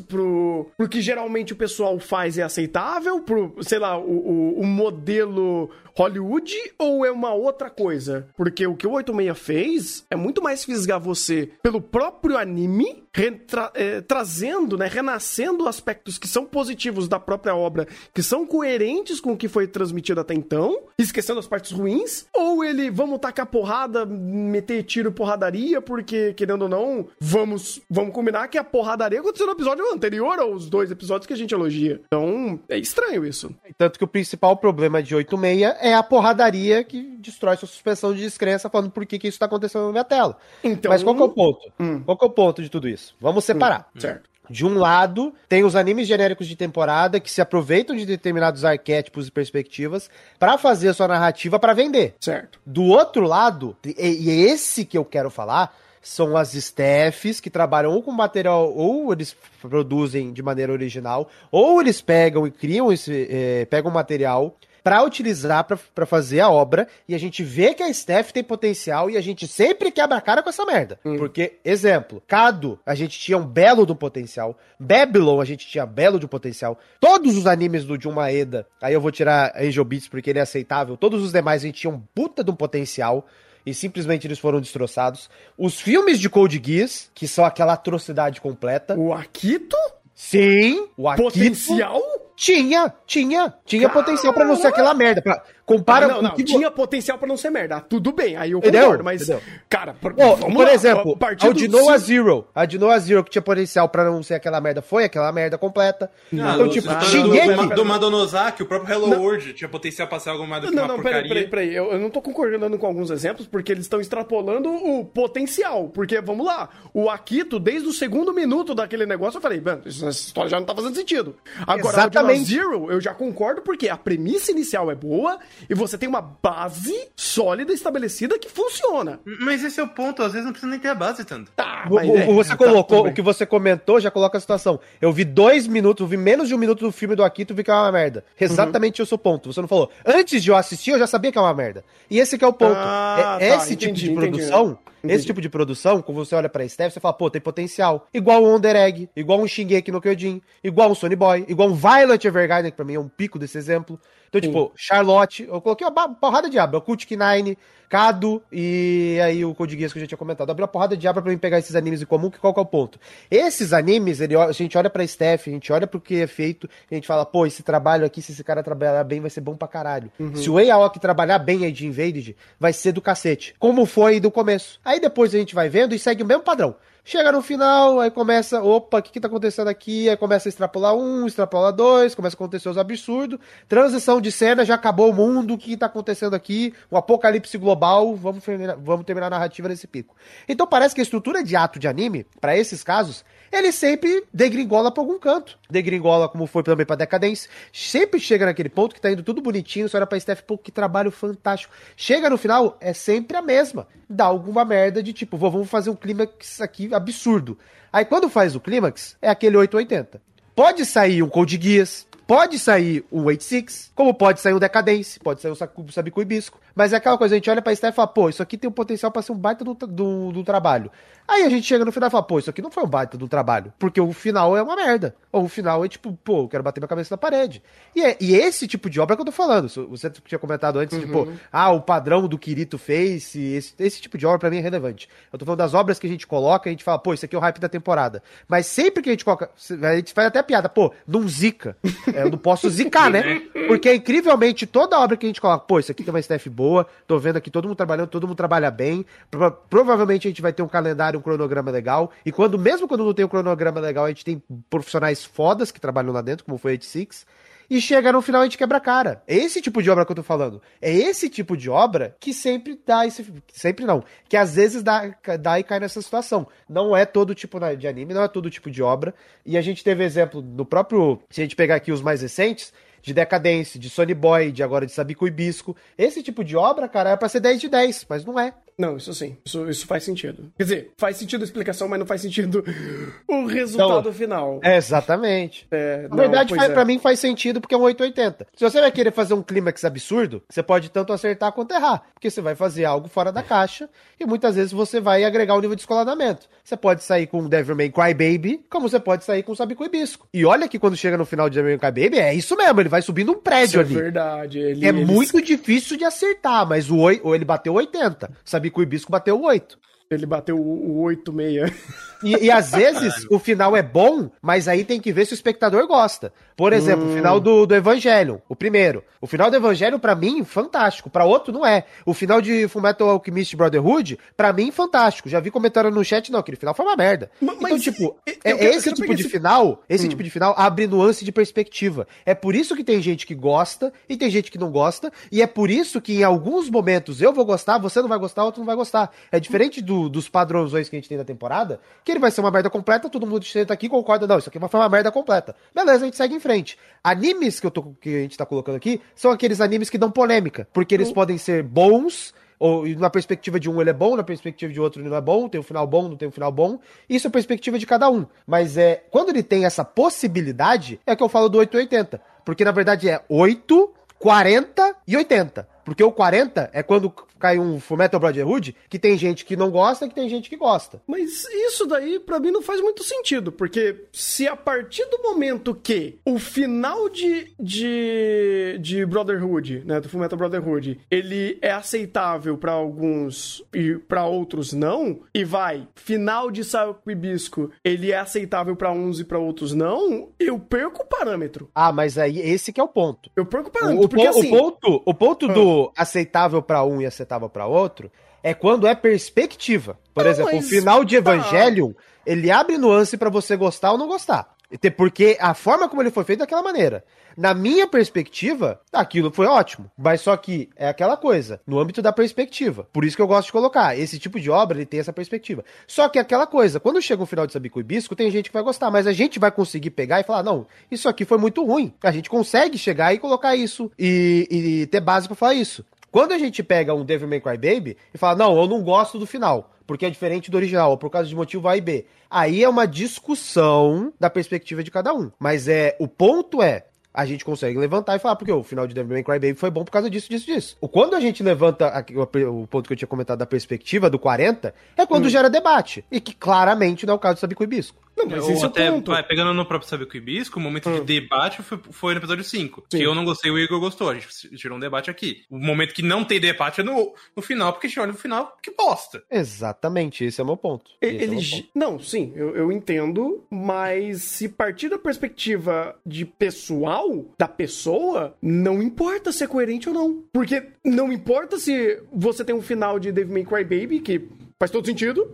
pro. pro que geralmente o pessoal faz é aceitável? Pro, sei lá, o, o, o modelo Hollywood ou é uma outra coisa? Porque o que o 86 fez é muito mais fisgar você pelo próprio anime, retra, é, trazendo, né, renascendo aspectos que são positivos da própria obra, que são coerentes com o que foi transmitido até então, esquecendo as partes ruins, ou ele, vamos tacar porrada, meter tiro porradaria, porque, querendo ou não, vamos, vamos combinar que a porradaria aconteceu no episódio anterior aos dois episódios que a gente elogia. Então, é estranho isso. Tanto que o principal problema de 86 é a porradaria que destrói sua suspensão de descrença, falando por que, que isso tá acontecendo na minha tela. Então, Mas qual que é o ponto? Hum. Qual que é o ponto de tudo isso? Vamos separar. Hum. Certo. De um lado, tem os animes genéricos de temporada que se aproveitam de determinados arquétipos e perspectivas para fazer a sua narrativa para vender. Certo. Do outro lado, e é esse que eu quero falar, são as staffs que trabalham ou com material, ou eles produzem de maneira original, ou eles pegam e criam esse, é, pegam material para utilizar para fazer a obra e a gente vê que a Steph tem potencial e a gente sempre quebra a cara com essa merda. Hum. Porque, exemplo, Cado, a gente tinha um belo do potencial. Babylon, a gente tinha belo de potencial. Todos os animes do Jun Maeda, aí eu vou tirar Angel Beats porque ele é aceitável. Todos os demais a gente tinha um puta de um potencial e simplesmente eles foram destroçados. Os filmes de Code Geass, que são aquela atrocidade completa. O Akito? Sim, o Akito. Potencial? Tinha, tinha. Tinha Caramba. potencial para não ser aquela merda. Pra, compara ah, não, não, tinha potencial para não ser merda. Tudo bem, aí eu Entendeu? concordo, mas Entendeu? cara, por, oh, por lá, exemplo, a, a de Noah Zero, a de Noah Zero que tinha potencial para não ser aquela merda, foi aquela merda completa. Não, então, tipo, tinha do, do Madonozaki, o próprio Hello não. World tinha potencial para ser algo mais do que não, uma não, porcaria. Peraí, peraí, peraí, eu, eu não tô concordando com alguns exemplos porque eles estão extrapolando o potencial, porque vamos lá, o Akito desde o segundo minuto daquele negócio eu falei, mano, essa história já não tá fazendo sentido. Agora, Exatamente. o Zero, eu já concordo porque a premissa inicial é boa E você tem uma base sólida estabelecida que funciona. Mas esse é o ponto, às vezes não precisa nem ter a base tanto. Tá, O- mas o- é, você tá, colocou, tudo bem. o que você comentou já coloca a situação. Eu vi dois minutos, eu vi menos de um minuto do filme do Akito, vi que é uma merda. Exatamente o seu ponto. Você não falou. Antes de eu assistir, eu já sabia que é uma merda. E esse que é o ponto. Ah, é, tá, esse tipo entendi, de entendi. produção, Entendi. esse tipo de produção, quando você olha pra Steph, você fala, pô, tem potencial. Igual o Under Egg, igual um Shingeki no Kyojin, igual um Sony Boy, igual um Violet Evergarden, que pra mim é um pico desse exemplo. Então, tipo, Charlotte, eu coloquei uma porrada de aba, o Kultik Nine, Kado e aí o Code Geass que eu já tinha comentado. Abriu uma porrada de aba pra mim pegar esses animes em comum, que qual que é o ponto? Esses animes, ele, a gente olha pra Steph, a gente olha pro que é feito, a gente fala, pô, esse trabalho aqui, se esse cara trabalhar bem, vai ser bom pra caralho. Se o Aoki trabalhar bem aí de Invaded, vai ser do cacete. Como foi do começo. Aí depois a gente vai vendo e segue o mesmo padrão. Chega no final, aí começa, opa, o que que tá acontecendo aqui? Aí começa a extrapolar um, extrapolar dois, começa a acontecer os absurdos. Transição de cena, já acabou o mundo, o que tá acontecendo aqui? Um apocalipse global, vamos terminar, vamos terminar a narrativa nesse pico. Então parece que a estrutura de ato de anime, pra esses casos, ele sempre degringola pra algum canto. Degringola, como foi também pra Decadência. Sempre chega naquele ponto que tá indo tudo bonitinho, você olha pra Steph, pô, que trabalho fantástico. Chega no final, é sempre a mesma. Dá alguma merda de tipo, "Vou- vamos fazer um clímax aqui absurdo. Aí quando faz o clímax, é aquele 880. Pode sair um Code Geass, pode sair um 86, como pode sair um Decadence, pode sair Saku- Sabiku Hibisco. Mas é aquela coisa, a gente olha pra Steph e fala, pô, isso aqui tem um potencial pra ser um baita do, do, do trabalho. Aí a gente chega no final e fala, pô, isso aqui não foi um baita do trabalho. Porque o final é uma merda. Ou o final é tipo, pô, eu quero bater minha cabeça na parede. E, é, e esse tipo de obra que eu tô falando. Você tinha comentado antes, tipo, ah, o padrão do Kirito fez, esse, esse tipo de obra pra mim é relevante. Eu tô falando das obras que a gente coloca, a gente fala, pô, isso aqui é o hype da temporada. Mas sempre que a gente coloca, a gente faz até piada, pô, não zica. É, eu não posso zicar, né? Porque incrivelmente toda obra que a gente coloca, pô, isso aqui tem uma staff boa, tô vendo aqui todo mundo trabalhando, todo mundo trabalha bem. Prova- provavelmente a gente vai ter um calendário, um cronograma legal. E quando, mesmo quando não tem um cronograma legal, a gente tem profissionais fodas que trabalham lá dentro, como foi a 86. E chega no final a gente quebra a cara. É esse tipo de obra que eu tô falando. É esse tipo de obra que sempre dá esse. Sempre não. Que às vezes dá, dá e cai nessa situação. Não é todo tipo de anime, não é todo tipo de obra. E a gente teve exemplo no próprio. Se a gente pegar aqui os mais recentes, de Decadence, de Sony Boy, de agora de Sabico Hibisco. Esse tipo de obra, cara, é pra ser 10 de 10, mas não é. Não, isso sim. Isso, isso faz sentido. Quer dizer, faz sentido a explicação, mas não faz sentido o resultado Não. final. É, exatamente. É, Na não, verdade, faz, é. pra mim faz sentido porque é um 880. Se você vai querer fazer um clímax absurdo, você pode tanto acertar quanto errar. Porque você vai fazer algo fora da caixa e muitas vezes você vai agregar o nível de escoladamento. Você pode sair com um Devilman Crybaby, como você pode sair com Sabico Hibisco. E olha que quando chega no final de Devilman Crybaby, é isso mesmo, ele vai subindo um Isso prédio é ali. verdade. Ele, É eles- muito difícil de acertar, mas o ou ele bateu 80. Sabico Hibisco bateu 8. Ele bateu o, o 8-6. E, e às vezes o final é bom, mas aí tem que ver se o espectador gosta. Por exemplo, o final do, do Evangelion, o primeiro. O final do Evangelion, pra mim, fantástico. Pra outro, não é. O final de Fullmetal Alchemist Brotherhood, pra mim, fantástico. Já vi comentário no chat, não, aquele final foi uma merda. Então, mas tipo, eu é, quero- é eu esse tipo de esse- final, esse tipo de final abre nuance de perspectiva. É por isso que tem gente que gosta e tem gente que não gosta, e é por isso que em alguns momentos eu vou gostar, você não vai gostar, outro não vai gostar. É diferente do- dos padrões que a gente tem da temporada, que ele vai ser uma merda completa, todo mundo senta aqui concorda, não, isso aqui foi uma merda completa. Beleza, a gente segue em frente. Animes que, eu tô, que a gente tá colocando aqui são aqueles animes que dão polêmica, porque eles podem ser bons, ou na perspectiva de um ele é bom, na perspectiva de outro ele não é bom, tem um final bom, não tem um final bom. Isso é a perspectiva de cada um. Mas é quando ele tem essa possibilidade, é que eu falo do 880. Porque na verdade é 8, 40 e 80. Porque o 40 é quando cai um Fullmetal Brotherhood, que tem gente que não gosta e que tem gente que gosta. Mas isso daí pra mim não faz muito sentido, porque se a partir do momento que o final de, de, de Brotherhood, né, do Fullmetal Brotherhood, ele é aceitável pra alguns e pra outros não, e vai, final de Saco Hibisco, ele é aceitável pra uns e pra outros não, eu perco o parâmetro. Ah, mas aí esse que é o ponto. Eu perco o parâmetro, o porque po- o assim... ponto, o ponto do aceitável pra um e aceitável pra outro é quando é perspectiva. Por Não, exemplo, o mas- final de tá. Evangelion, ele abre nuance pra você gostar ou não gostar. Porque a forma como ele foi feito é daquela maneira. Na minha perspectiva, aquilo foi ótimo. Mas só que é aquela coisa, no âmbito da perspectiva. Por isso que eu gosto de colocar. Esse tipo de obra, ele tem essa perspectiva. Só que é aquela coisa, quando chega o final de Sabico e Bisco, tem gente que vai gostar, mas a gente vai conseguir pegar e falar, não, isso aqui foi muito ruim. A gente consegue chegar e colocar isso e, e ter base para falar isso. Quando a gente pega um Devil May Cry Baby e fala, não, eu não gosto do final, porque é diferente do original, ou por causa de motivo A e B. Aí é uma discussão da perspectiva de cada um. Mas é o ponto é, a gente consegue levantar e falar, porque o final de Devil May Cry Baby foi bom por causa disso, disso, disso. Quando a gente levanta aqui, o, ponto que eu tinha comentado da perspectiva do 40, é quando hum. gera debate. E que claramente não é o caso do Sabico e Bisco. Não, mas Ou esse até, é o ponto. Vai, pegando no próprio Sabico e Bisco, o momento hum. de debate foi, foi, no episódio 5. Sim. Que eu não gostei, o Igor gostou. A gente tirou um debate aqui. O momento que não tem debate é no, no final, porque a gente olha no final, que bosta. Exatamente, esse é o meu ponto. Ele, é meu ponto. Não, sim, eu, eu entendo, mas se partir da perspectiva de pessoal, da pessoa, não importa se é coerente ou não. Porque não importa se você tem um final de Devil May Cry Baby, que faz todo sentido,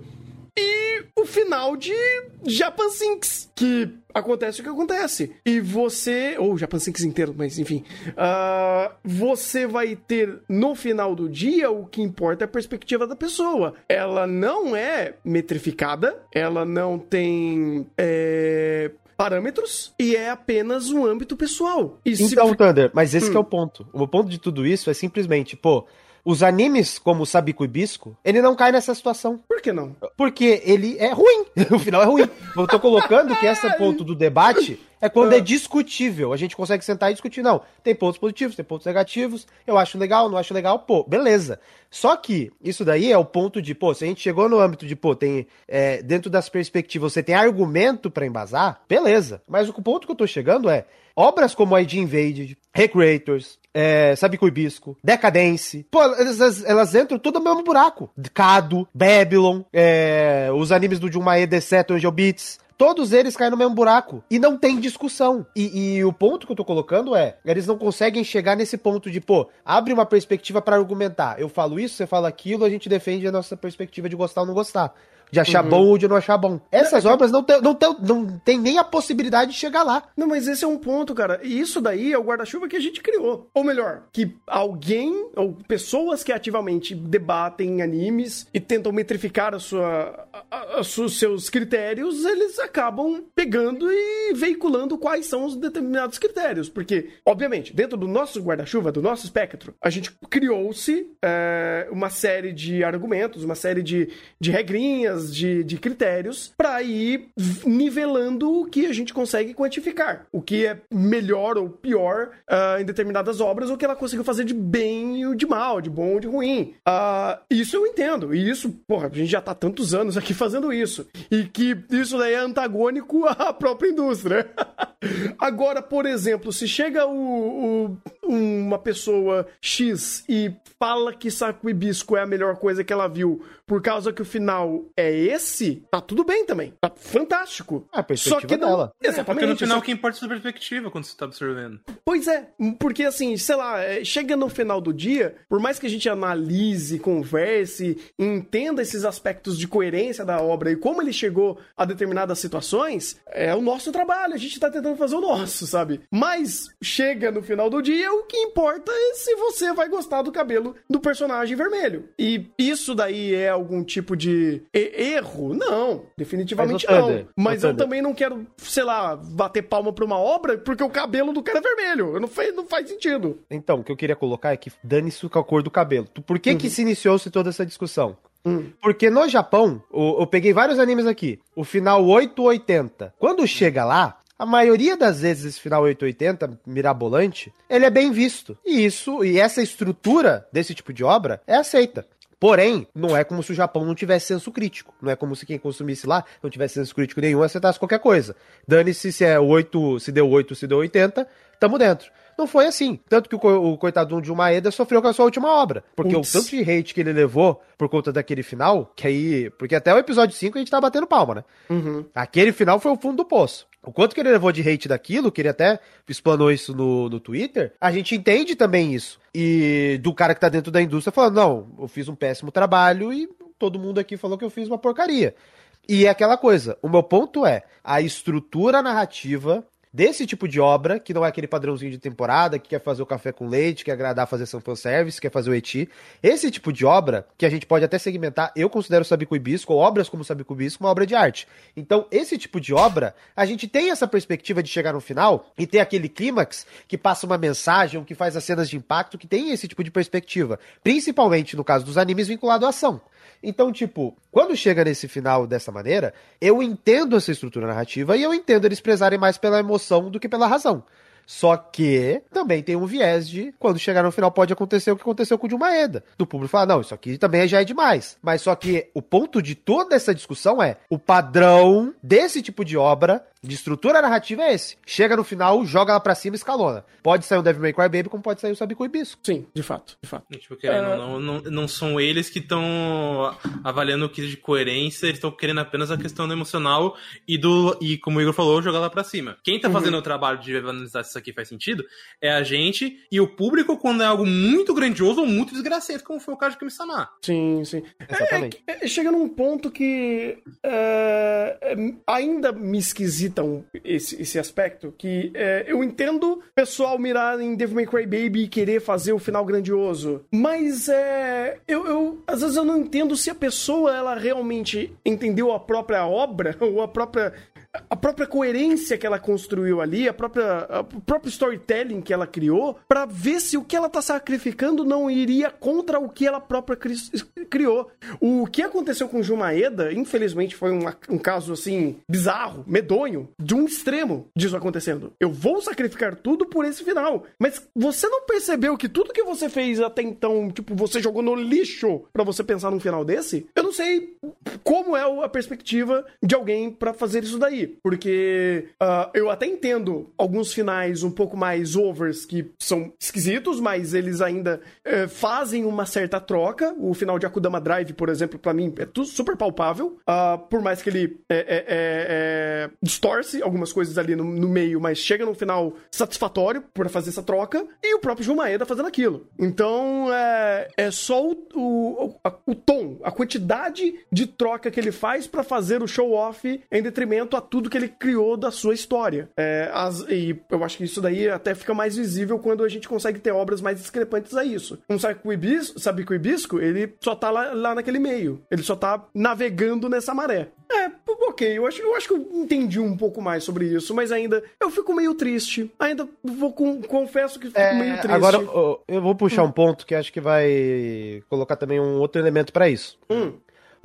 e o final de Japan Sinks, que acontece o que acontece. E você, ou Japan Sinks inteiro, mas enfim, uh, você vai ter no final do dia o que importa é a perspectiva da pessoa. Ela não é metrificada, ela não tem é, parâmetros e é apenas um âmbito pessoal. E então, se... Thunder, mas esse hum. é o ponto. O ponto de tudo isso é simplesmente, pô, os animes, como Sabico e Bisco, ele não cai nessa situação. Por que não? Porque ele é ruim. o final é ruim. Eu tô colocando que esse ponto do debate é quando é discutível. A gente consegue sentar e discutir. Não, tem pontos positivos, tem pontos negativos. Eu acho legal, não acho legal. Pô, beleza. Só que isso daí é o ponto de, pô, se a gente chegou no âmbito de, pô, tem. É, dentro das perspectivas, você tem argumento para embasar, beleza. Mas o ponto que eu tô chegando é. Obras como ID Invaded, Recreators, é, Sabico Hibisco, Decadence. Pô, elas, elas entram tudo no mesmo buraco. Cado, Babylon, é, os animes do Junmae, D7, Angel Beats. Todos eles caem no mesmo buraco. E não tem discussão. E, e, o ponto que eu tô colocando é: eles não conseguem chegar nesse ponto de, pô, abre uma perspectiva para argumentar. Eu falo isso, você fala aquilo, a gente defende a nossa perspectiva de gostar ou não gostar de achar uhum. bom ou de não achar bom. Essas não, obras não tem, não, tem, não tem nem a possibilidade de chegar lá. Não, mas esse é um ponto, cara. E isso daí é o guarda-chuva que a gente criou. Ou melhor, que alguém, ou pessoas que ativamente debatem animes e tentam metrificar a sua, a, a, os seus critérios, eles acabam pegando e veiculando quais são os determinados critérios. Porque, obviamente, dentro do nosso guarda-chuva, do nosso espectro, a gente criou-se é, uma série de argumentos, uma série de, de regrinhas, de, de critérios para ir nivelando o que a gente consegue quantificar. O que é melhor ou pior uh, em determinadas obras, ou que ela conseguiu fazer de bem e de mal, de bom ou de ruim. Uh, isso eu entendo. E isso, porra, a gente já tá tantos anos aqui fazendo isso. E que isso daí é antagônico à própria indústria. Agora, por exemplo, se chega o, o, uma pessoa X e fala que saco hibisco é a melhor coisa que ela viu por causa que o final é esse, tá tudo bem também. Tá fantástico. É a perspectiva Só que não, dela. Exatamente. É, porque no final o que importa é a sua perspectiva quando você tá observando. Pois é, porque assim, sei lá, é, chega no final do dia, por mais que a gente analise, converse, entenda esses aspectos de coerência da obra e como ele chegou a determinadas situações, é o nosso trabalho, a gente tá tentando fazer o nosso, sabe? Mas chega no final do dia, o que importa é se você vai gostar do cabelo do personagem vermelho. E isso daí é algum tipo de erro? Não, definitivamente Mas, não. Mas eu também não quero, sei lá, bater palma pra uma obra porque o cabelo do cara é vermelho. Não faz, não faz sentido. Então, o que eu queria colocar é que dane-se com a cor do cabelo. Por que uhum. que se iniciou-se toda essa discussão? Hum. Porque no Japão, eu, eu, peguei vários animes aqui. O final 880. Quando chega lá, a maioria das vezes esse final 880 mirabolante, ele é bem visto. E isso, e essa estrutura desse tipo de obra é aceita. Porém, não é como se o Japão não tivesse senso crítico. Não é como se quem consumisse lá não tivesse senso crítico nenhum e aceitasse qualquer coisa. Dane-se se é 8, se deu 8, se deu 80, tamo dentro. Não foi assim. Tanto que o, o coitado de Maeda sofreu com a sua última obra. Porque Ups. o tanto de hate que ele levou por conta daquele final, que aí. Porque até o episódio 5 a gente tá batendo palma, né? Uhum. Aquele final foi o fundo do poço. O quanto que ele levou de hate daquilo, que ele até explanou isso no, no Twitter, a gente entende também isso. E do cara que tá dentro da indústria falando, não, eu fiz um péssimo trabalho e todo mundo aqui falou que eu fiz uma porcaria. E é aquela coisa, o meu ponto é, a estrutura narrativa desse tipo de obra, que não é aquele padrãozinho de temporada, que quer fazer o café com leite, quer agradar fazer São Service, quer fazer o eti. Esse tipo de obra, que a gente pode até segmentar, eu considero Sabico e Bisco, ou obras como Sabico e Bisco, uma obra de arte. Então, esse tipo de obra, a gente tem essa perspectiva de chegar no final e ter aquele clímax que passa uma mensagem, que faz as cenas de impacto, que tem esse tipo de perspectiva. Principalmente no caso dos animes vinculado à ação. Então, tipo, quando chega nesse final dessa maneira, eu entendo essa estrutura narrativa e eu entendo eles prezarem mais pela emoção do que pela razão. Só que também tem um viés de quando chegar no final pode acontecer o que aconteceu com o Dilmaeda. Do público falar, não, isso aqui também já é demais. Mas só que o ponto de toda essa discussão é o padrão desse tipo de obra de estrutura narrativa é esse. Chega no final, joga lá pra cima e escalona. Pode sair o Devil May Cry Baby, como pode sair o Sabico e Bisco. Sim, de fato, de fato. Tipo, querendo, uh... não, não, não são eles que estão avaliando o que de coerência, eles estão querendo apenas a questão do emocional e do, e como o Igor falou, jogar lá pra cima. Quem tá uhum. fazendo o trabalho de analisar se isso aqui faz sentido é a gente e o público quando é algo muito grandioso ou muito desgracento, como foi o caso de Kami-sama. Sim, sim. Exatamente. É, é, chega num ponto que é, é ainda me esquisita esse, esse aspecto, que é, eu entendo pessoal mirar em Devil May Cry Baby e querer fazer o final grandioso, mas é, eu, eu, às vezes eu não entendo se a pessoa ela realmente entendeu a própria obra ou a própria a própria coerência que ela construiu ali, a própria o próprio storytelling que ela criou, para ver se o que ela tá sacrificando não iria contra o que ela própria cri criou. O que aconteceu com Jumaeda, infelizmente, foi uma, um caso assim bizarro, medonho, de um extremo disso acontecendo. Eu vou sacrificar tudo por esse final, mas você não percebeu que tudo que você fez até então, tipo, você jogou no lixo para você pensar num final desse? Eu não sei como é a perspectiva de alguém para fazer isso daí porque uh, eu até entendo alguns finais um pouco mais overs que são esquisitos, mas eles ainda uh, fazem uma certa troca. O final de Akudama Drive, por exemplo, para mim é tudo super palpável, uh, por mais que ele é, é, é, é, distorce algumas coisas ali no, no, meio, mas chega no final satisfatório por fazer essa troca, e o próprio Jumaeda fazendo aquilo. Então é, é só o, o, a, o tom, a quantidade de troca que ele faz para fazer o show-off em detrimento a tudo que ele criou da sua história. É, as, e eu acho que isso daí até fica mais visível quando a gente consegue ter obras mais discrepantes a isso. Um sabe que o Ibisco, sabe que o Ibisco, ele só tá lá, lá naquele meio. Ele só tá navegando nessa maré. É, ok, eu acho, eu acho que eu entendi um pouco mais sobre isso, mas ainda eu fico meio triste. Ainda vou com, confesso que fico é, meio triste. Agora, eu vou puxar hum. um ponto que acho que vai colocar também um outro elemento para isso. Hum.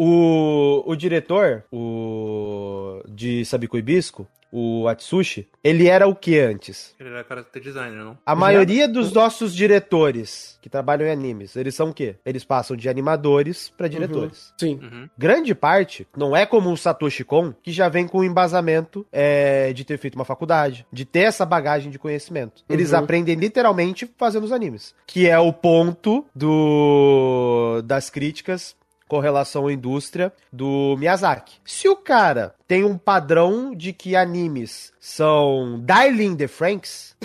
O, o diretor, o de Sabiko Ibisco, o Atsushi, ele era o que antes? Ele era character designer, não? A maioria dos nossos diretores que trabalham em animes, eles são o quê? Eles passam de animadores para diretores. Uhum. Sim. Uhum. Grande parte não é como o Satoshi Kon, que já vem com o embasamento é, de ter feito uma faculdade, de ter essa bagagem de conhecimento. Eles uhum. aprendem literalmente fazendo os animes, que é o ponto do das críticas com relação à indústria do Miyazaki. Se o cara tem um padrão de que animes são Darling the Franks,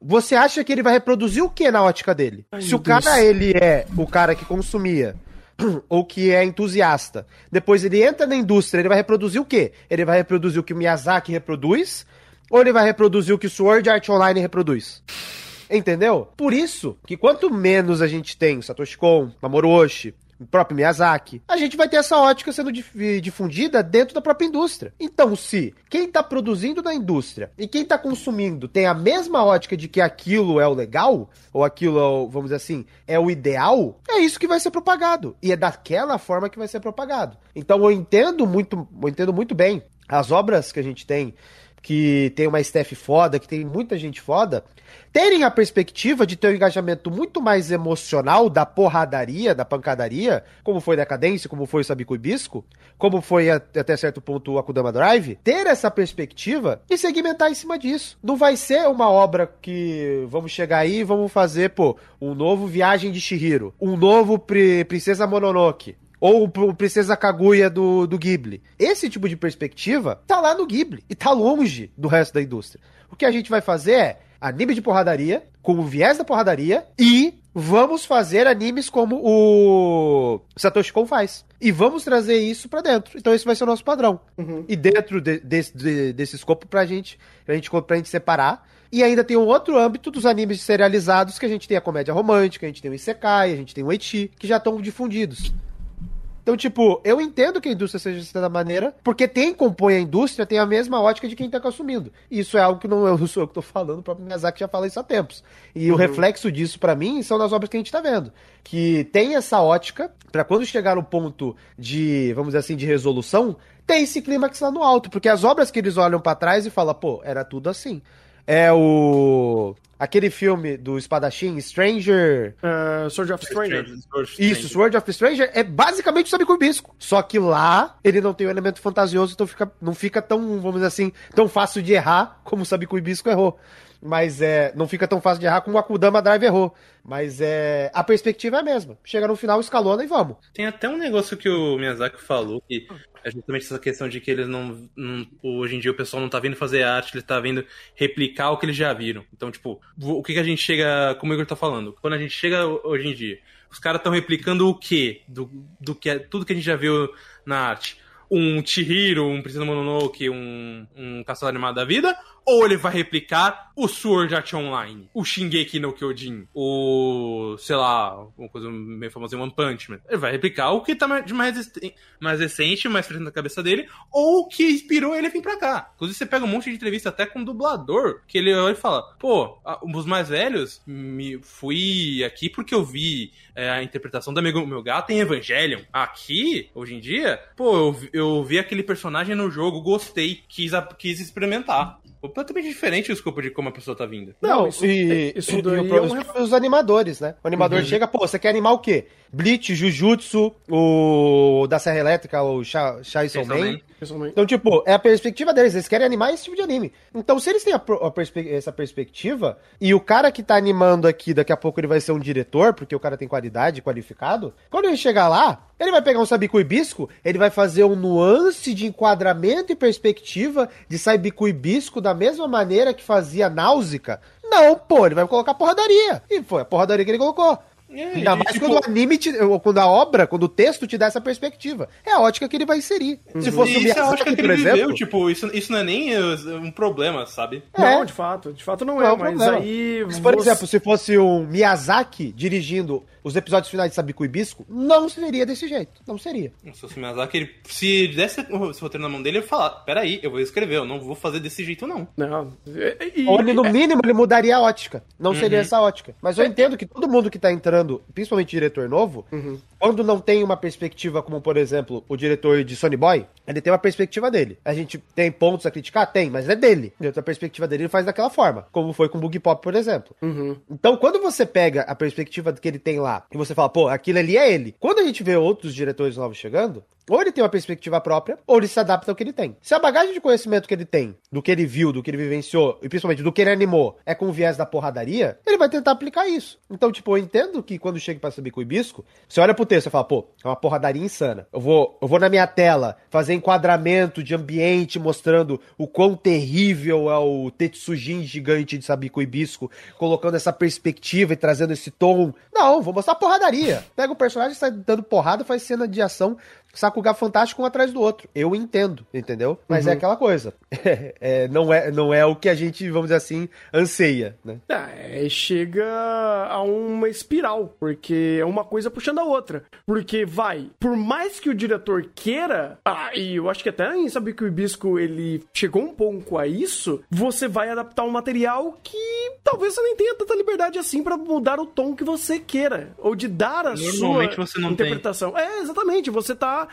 você acha que ele vai reproduzir o que na ótica dele? Ai, Se o cara Deus. ele é o cara que consumia ou que é entusiasta, depois ele entra na indústria, ele vai reproduzir o quê? Ele vai reproduzir o que o Miyazaki reproduz ou ele vai reproduzir o que o Sword Art Online reproduz? Entendeu? Por isso que quanto menos a gente tem Satoshi Kon, Mamoru Oshii, o próprio Miyazaki, a gente vai ter essa ótica sendo difundida dentro da própria indústria. Então, se quem está produzindo na indústria e quem está consumindo tem a mesma ótica de que aquilo é o legal, ou aquilo, é vamos dizer assim, é o ideal, é isso que vai ser propagado. E é daquela forma que vai ser propagado. Então, eu entendo muito, eu entendo muito bem as obras que a gente tem que tem uma staff foda, que tem muita gente foda, terem a perspectiva de ter um engajamento muito mais emocional da porradaria, da pancadaria, como foi Decadência, como foi o Sabico Bisco, como foi até certo ponto o Akudama Drive, ter essa perspectiva e segmentar em cima disso. Não vai ser uma obra que vamos chegar aí e vamos fazer, pô, um novo Viagem de Shihiro, um novo Princesa Mononoke. Ou o Princesa Kaguya do, do Ghibli. Esse tipo de perspectiva tá lá no Ghibli e tá longe do resto da indústria. O que a gente vai fazer é anime de porradaria, com o viés da porradaria e vamos fazer animes como o Satoshi Kon faz. E vamos trazer isso pra dentro. Então esse vai ser o nosso padrão. E dentro de- desse- de- desse escopo pra gente, pra gente, pra gente separar. E ainda tem um outro âmbito dos animes serializados, que a gente tem a comédia romântica, a gente tem o Isekai, a gente tem o Eti, que já estão difundidos. Então, tipo, eu entendo que a indústria seja dessa maneira, porque quem compõe a indústria tem a mesma ótica de quem tá consumindo. E isso é algo que não eu não sou eu que tô falando, o próprio Miyazaki já fala isso há tempos. E o reflexo disso, pra mim, são nas obras que a gente tá vendo. Que tem essa ótica, pra quando chegar no ponto de, vamos dizer assim, de resolução, tem esse clímax lá no alto. Porque as obras que eles olham pra trás e falam, pô, era tudo assim. É o. Aquele filme do espadachim, Stranger. Uh, Sword of Stranger. Isso, Sword of Stranger é basicamente o Sabe Bisco. Só que lá ele não tem o elemento fantasioso, então fica, não fica tão, vamos dizer assim, tão fácil de errar como o Sabe Bisco errou. Mas é, não fica tão fácil de errar como o Akudama Drive errou. Mas é, a perspectiva é a mesma. Chega no final, escalona e vamos. Tem até um negócio que o Miyazaki falou, que é justamente essa questão de que eles não, não- Hoje em dia o pessoal não tá vindo fazer arte, ele tá vindo replicar o que eles já viram. Então, tipo, o que, que a gente chega. Como o Igor tá falando? Quando a gente chega hoje em dia, os caras estão replicando o quê? Do, do que é- tudo que a gente já viu na arte. Um Chihiro, um Princesa Mononoke, um, um Castelo Animado da Vida? Ou ele vai replicar o Sword Art Online, o Shingeki no Kyojin, o, sei lá, uma coisa meio famosa, One Punch Man. Ele vai replicar o que tá de mais, mais recente, mais fresco na cabeça dele, ou o que inspirou ele a vir pra cá. Inclusive, você pega um monte de entrevista até com um dublador, que ele olha e fala, pô, os mais velhos, me fui aqui porque eu vi é, a interpretação da meu, meu gato em Evangelion. Aqui, hoje em dia, pô, eu, eu vi aquele personagem no jogo, gostei, quis, quis experimentar. Completamente diferente o escopo de como a pessoa tá vindo. Não, Não, isso- e, isso e daí o- é um os, animadores, né? O animador chega, pô, você quer animar o quê? Bleach, Jujutsu, o da Serra Elétrica, o Sha- Chainsaw Man. Man. Então, tipo, é a perspectiva deles, eles querem animar esse tipo de anime. Então, se eles têm a a perspe- essa perspectiva, e o cara que tá animando aqui, daqui a pouco ele vai ser um diretor, porque o cara tem qualidade, qualificado, quando ele chegar lá, ele vai pegar um Sabico Hibisco, ele vai fazer um nuance de enquadramento e perspectiva de Sabico Hibisco da mesma maneira que fazia Náusica. Não, pô, ele vai colocar porradaria. E foi a porradaria que ele colocou. Ainda e, mais tipo, quando o anime, te, ou quando a obra, quando o texto te dá essa perspectiva. É a ótica que ele vai inserir. Se fosse o Uhum. isso eu acho Miyazaki, que ele exemplo... viveu, tipo, isso, isso não é nem uh, um problema, sabe? É. Não, de fato, de fato não é, Não é um mas problema. aí. Mas, por você- exemplo, se fosse o Miyazaki dirigindo os episódios finais de Sabico e Bisco, não seria desse jeito. Não seria. Se fosse o Miyazaki, ele, se desse esse roteiro na mão dele, ele ia falar: peraí, eu vou escrever, eu não vou fazer desse jeito, não. Não. E- e- Ou ele, no mínimo, ele mudaria a ótica. Não seria essa ótica. Mas eu entendo que todo mundo que tá entrando, principalmente diretor novo, quando não tem uma perspectiva como, por exemplo, o diretor de Sony Boy, ele tem uma perspectiva dele. A gente tem pontos a criticar? Tem, mas é dele. Dentro da perspectiva dele, ele faz daquela forma. Como foi com o Boogie Pop, por exemplo. Então, quando você pega a perspectiva que ele tem lá e você fala, pô, aquilo ali é ele. Quando a gente vê outros diretores novos chegando, ou ele tem uma perspectiva própria, ou ele se adapta ao que ele tem. Se a bagagem de conhecimento que ele tem, do que ele viu, do que ele vivenciou, e principalmente do que ele animou, é com o viés da porradaria, ele vai tentar aplicar isso. Então, tipo, eu entendo que quando chega pra saber com o hibisco, você olha pro texto e fala, pô, é uma porradaria insana. Eu vou, eu vou na minha tela fazer enquadramento de ambiente mostrando o quão terrível é o Tetsujin gigante de Sabico Hibisco, colocando essa perspectiva e trazendo esse tom. Não, vou mostrar porradaria. Pega o personagem, sai dando porrada, faz cena de ação, Sakuga fantástico um atrás do outro. Eu entendo, entendeu? Mas é aquela coisa. É, não, é, não é o que a gente, vamos dizer assim, anseia, né? É, chega a uma espiral, porque é uma coisa puxando a outra. Porque vai, por mais que o diretor queira, ah, e eu acho que até em Saber que o Hibisco ele chegou um pouco a isso, você vai adaptar um material que talvez você nem tenha tanta liberdade assim pra mudar o tom que você queira, ou de dar a Normalmente sua você não tem. interpretação. É, exatamente, você tá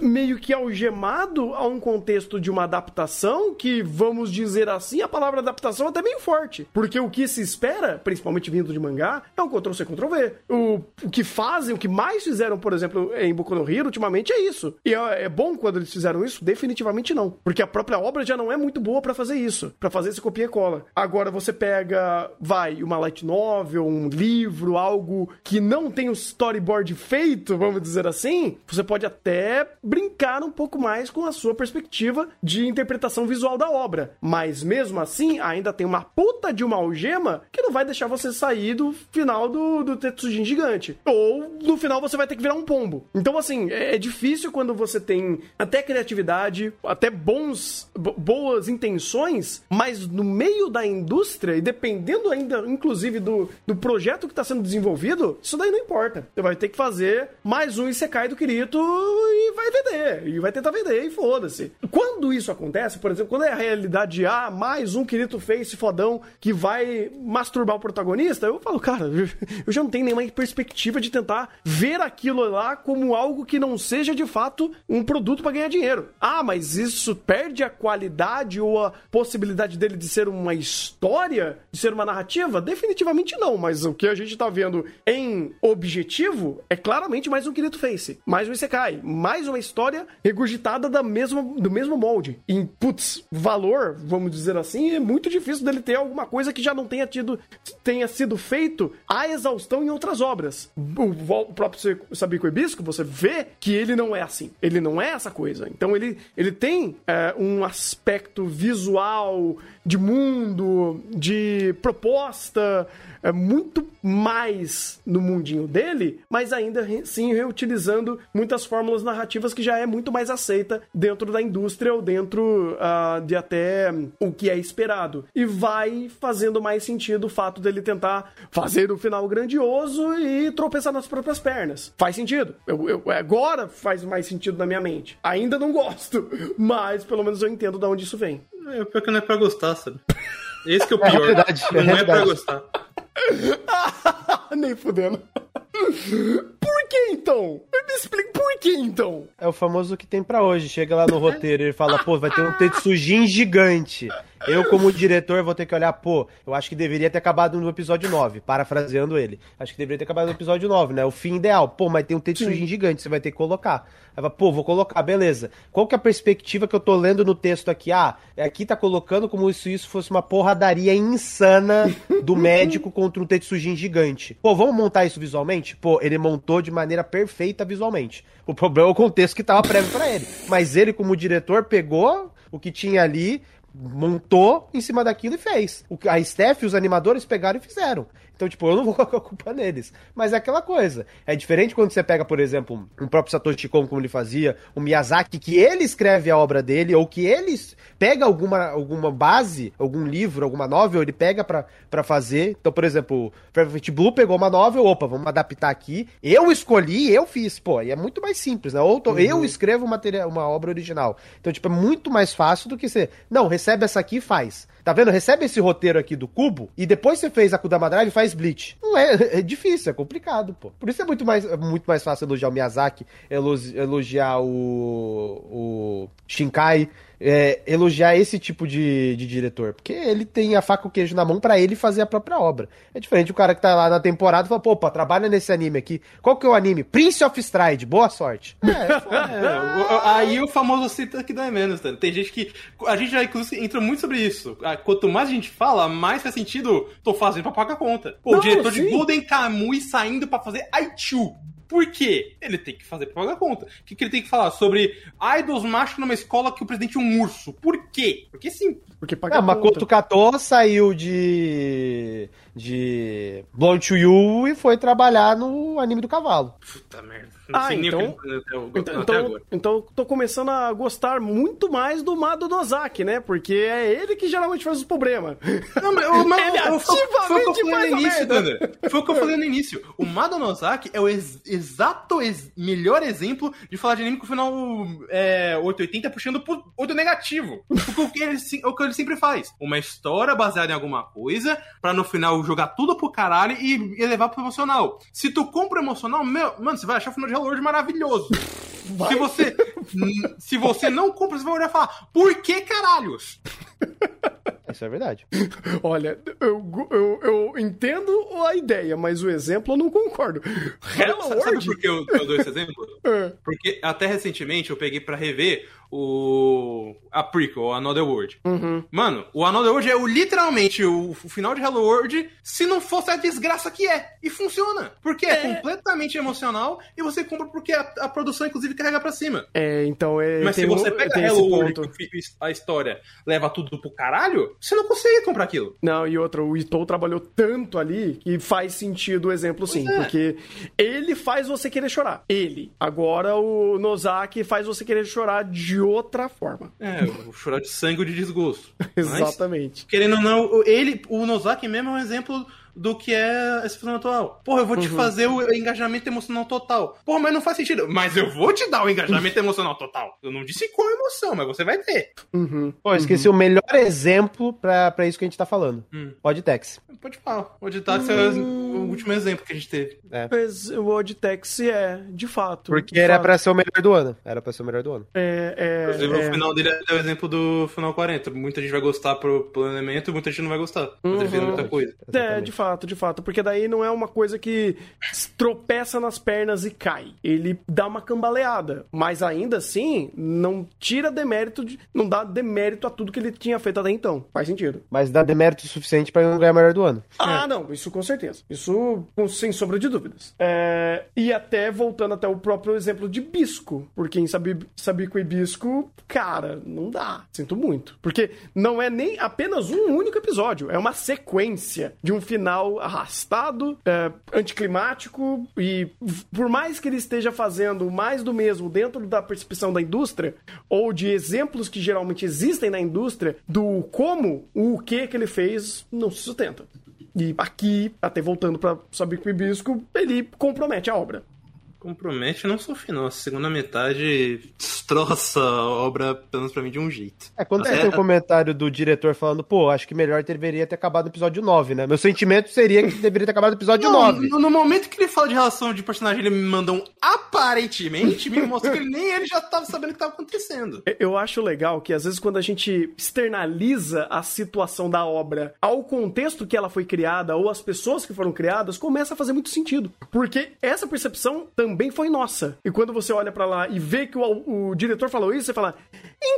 meio que algemado a um contexto de uma adaptação que, vamos dizer assim, a palavra adaptação é até meio forte. Porque o que se espera, principalmente vindo de mangá, é um Ctrl-C, Ctrl-V. O, o que fazem, o que mais fizeram, por exemplo, em Boku no Hero, ultimamente, é isso. E é, é bom quando eles fizeram isso? Definitivamente não. Porque a própria obra já não é muito boa pra fazer isso. pra fazer esse copia e cola. Agora você pega, vai, uma light novel, um livro, algo que não tem o storyboard feito, vamos dizer assim, você pode até brincar um pouco mais com a sua perspectiva de interpretação visual da obra. Mas mesmo assim, ainda tem uma puta de uma algema que não vai deixar você sair do final do, do Tetsujin gigante. Ou no final você vai ter que virar um pombo. Então, assim, é, é difícil quando você tem até criatividade, até bons, boas intenções, mas no meio da indústria, e dependendo ainda, inclusive, do, do projeto que está sendo desenvolvido, isso daí não importa. Você vai ter que fazer mais um Isekai do Kirito e vai vender. E vai tentar vender e foda-se. Quando isso acontece, por exemplo, quando é a realidade de, ah, mais um Kirito Face fodão que vai masturbar o protagonista, eu falo, cara, eu já não tenho nenhuma perspectiva de tentar ver aquilo lá como algo que não seja de fato um produto para ganhar dinheiro. Ah, mas isso perde a qualidade ou a possibilidade dele de ser uma história, de ser uma narrativa? Definitivamente não, mas o que a gente tá vendo em objetivo é claramente mais um Kirito Face, mais um Isekai, mais uma história regurgitada da mesma, do mesmo molde. E, putz, valor, vamos dizer assim, é muito difícil dele ter alguma coisa que já não tenha tido, tenha sido feito a exaustão em outras obras. O, o próprio Sabico Ebisco, você vê que ele não é assim. Ele não é essa coisa. Então ele, ele tem é, um aspecto visual, de mundo, de proposta, é muito mais no mundinho dele, mas ainda sim reutilizando muitas fórmulas narrativas que já é muito mais aceita dentro da indústria ou dentro uh, de até o que é esperado. E vai fazendo mais sentido o fato dele tentar fazer o final grandioso e tropeçar nas próprias pernas. Faz sentido. Eu, eu, agora faz mais sentido na minha mente. Ainda não gosto, mas pelo menos eu entendo de onde isso vem. É, pior que não é pra gostar, sabe? Esse que é o pior. É verdade, não é, é pra gostar. Nem fudendo. Por que então? Me explica por que então? É o famoso que tem para hoje. Chega lá no roteiro e ele fala, pô, vai ter um Tetsujin gigante. Eu, como diretor, vou ter que olhar, pô, eu acho que deveria ter acabado no episódio 9, parafraseando ele. Acho que deveria ter acabado no episódio 9, né? O fim ideal. Pô, mas tem um Tetsujin gigante, você vai ter que colocar. Aí fala, pô, vou colocar, beleza. Qual que é a perspectiva que eu tô lendo no texto aqui? Ah, aqui tá colocando como se isso fosse uma porradaria insana do médico contra um Tetsujin gigante. Pô, vamos montar isso visualmente? Pô, ele montou de maneira perfeita visualmente. O problema é o contexto que tava prévio para ele. Mas ele, como diretor, pegou o que tinha ali, montou em cima daquilo e fez. O, a Steph e os animadores pegaram e fizeram. Então, tipo, eu não vou colocar a culpa neles. Mas é aquela coisa. É diferente quando você pega, por exemplo, um próprio Satoshi Kon, como ele fazia, o Miyazaki, que ele escreve a obra dele, ou que ele pega alguma, alguma base, algum livro, alguma novel, ele pega para fazer. Então, por exemplo, Perfect Blue pegou uma novel, opa, vamos adaptar aqui. Eu escolhi, eu fiz. Pô, e é muito mais simples, né? Ou uhum. eu escrevo material, uma obra original. Então, tipo, é muito mais fácil do que você. Não, recebe essa aqui e faz. Tá vendo? Recebe esse roteiro aqui do Cubo e depois você fez a Kudama Drive e faz Bleach. Não é, é difícil, é complicado, pô. Por isso é muito mais, é muito mais fácil elogiar o Miyazaki, elogiar o, o Shinkai, é, elogiar esse tipo de, de diretor, porque ele tem a faca e o queijo na mão para ele fazer a própria obra. É diferente o cara que tá lá na temporada e fala, pô, trabalha nesse anime aqui. Qual que é o anime? Prince of Stride, boa sorte. É, é, aí o famoso cita que dá menos, tá? Tem gente que. A gente já inclusive entra muito sobre isso. Ah, quanto mais a gente fala, mais faz sentido. Tô fazendo pra pagar a conta. Pô, Não, o diretor sim. de Golden Kamuy saindo para fazer Aichu. Por quê? Ele tem que fazer pra pagar conta. O que, que ele tem que falar? Sobre idols machos numa escola que o presidente é um urso. Por quê? Porque sim. Porque paga ah, Makoto Kato saiu de. de. Blonde to You e foi trabalhar no anime do cavalo. Puta merda. Ah, então, eu, então, então, então tô começando a gostar muito mais do Mado Nozaki, né? Porque é ele que geralmente faz os problemas. Não, mas, mas, ele eu, ativamente foi, faz início. Foi o que eu falei no início. O Mado Nozaki é o ex, exato ex, melhor exemplo de falar de anime com o final é, 880 puxando pro 8 negativo. Porque o que, ele, o que ele sempre faz. Uma história baseada em alguma coisa, pra no final jogar tudo pro caralho e, e levar pro emocional. Se tu compra emocional, meu, mano, você vai achar o final de Hellworld maravilhoso. Vai. Se você, se você não compra, você vai olhar e falar, por que caralhos? Isso é verdade. Olha, eu, eu, eu entendo a ideia, mas o exemplo eu não concordo. Hello Sabe, sabe World? por que eu, eu dou esse exemplo? É. Porque até recentemente eu peguei pra rever o a prequel, o Another World. Uhum. Mano, o Another World é o, literalmente o, o final de Hello World se não fosse a desgraça que é. E funciona. Porque é, completamente emocional e você compra porque a, a produção, inclusive, carrega pra cima. É, então é. Mas se você pega Hello World a história leva tudo pro caralho, você não consegue comprar aquilo. Não, e outra, o Itou trabalhou tanto ali que faz sentido o exemplo sim, é. porque ele faz você querer chorar. Ele. Agora o Nozaki faz você querer chorar de outra forma. É, o chorar de sangue ou de desgosto. Mas, Exatamente. querendo ou não, ele, o Nozaki mesmo é um exemplo do que é esse filme atual. Porra, eu vou Uhum. te fazer o engajamento emocional total. Porra, mas não faz sentido. Mas eu vou te dar o engajamento emocional total. Eu não disse qual emoção, mas você vai ter. Uhum. Pô, eu esqueci o melhor exemplo pra, pra isso que a gente tá falando. Hum. Podtex. Pode falar. O Ditax é o último exemplo que a gente teve. Mas o Oditex é, de fato. Porque de era fato. pra ser o melhor do ano. Era pra ser o melhor do ano. É, é, Inclusive, é. o final dele é o exemplo do final 40. Muita gente vai gostar pro, pro elemento, muita gente não vai gostar. Mas ele fez Uhum. muita coisa. É, Exatamente. de fato, de fato. Porque daí não é uma coisa que tropeça nas pernas e cai. Ele dá uma cambaleada. Mas ainda assim, não tira demérito, de, não dá demérito a tudo que ele tinha feito até então. Faz sentido. Mas dá demérito suficiente pra ele não ganhar o melhor do ano. Ah, não, isso com certeza. Isso sem sombra de dúvidas. É, e até voltando até o próprio exemplo de Bisco. Porque em Sabi, Sabico e Bisco, cara, não dá. Sinto muito. Porque não é nem apenas um único episódio. É uma sequência de um final arrastado, é, anticlimático. E por mais que ele esteja fazendo mais do mesmo dentro da percepção da indústria, ou de exemplos que geralmente existem na indústria, do como o que que ele fez não se sustenta. E aqui, até voltando pra Sabico e Bisco, ele compromete a obra. Compromete não só o final. A segunda metade destroça a obra, pelo menos pra mim, de um jeito. É, quando você É, tem o comentário do diretor falando, pô, acho que melhor deveria ter acabado no episódio 9, né? Meu sentimento seria que deveria ter acabado no episódio Não, 9. no, no momento que ele fala de relação de personagem, ele me manda um aparentemente, me mostra que ele, nem ele já tava sabendo o que tava acontecendo. Eu acho legal que às vezes quando a gente externaliza a situação da obra ao contexto que ela foi criada ou às pessoas que foram criadas, começa a fazer muito sentido. Porque essa percepção também foi nossa. E quando você olha pra lá e vê que o, o diretor falou isso, você fala: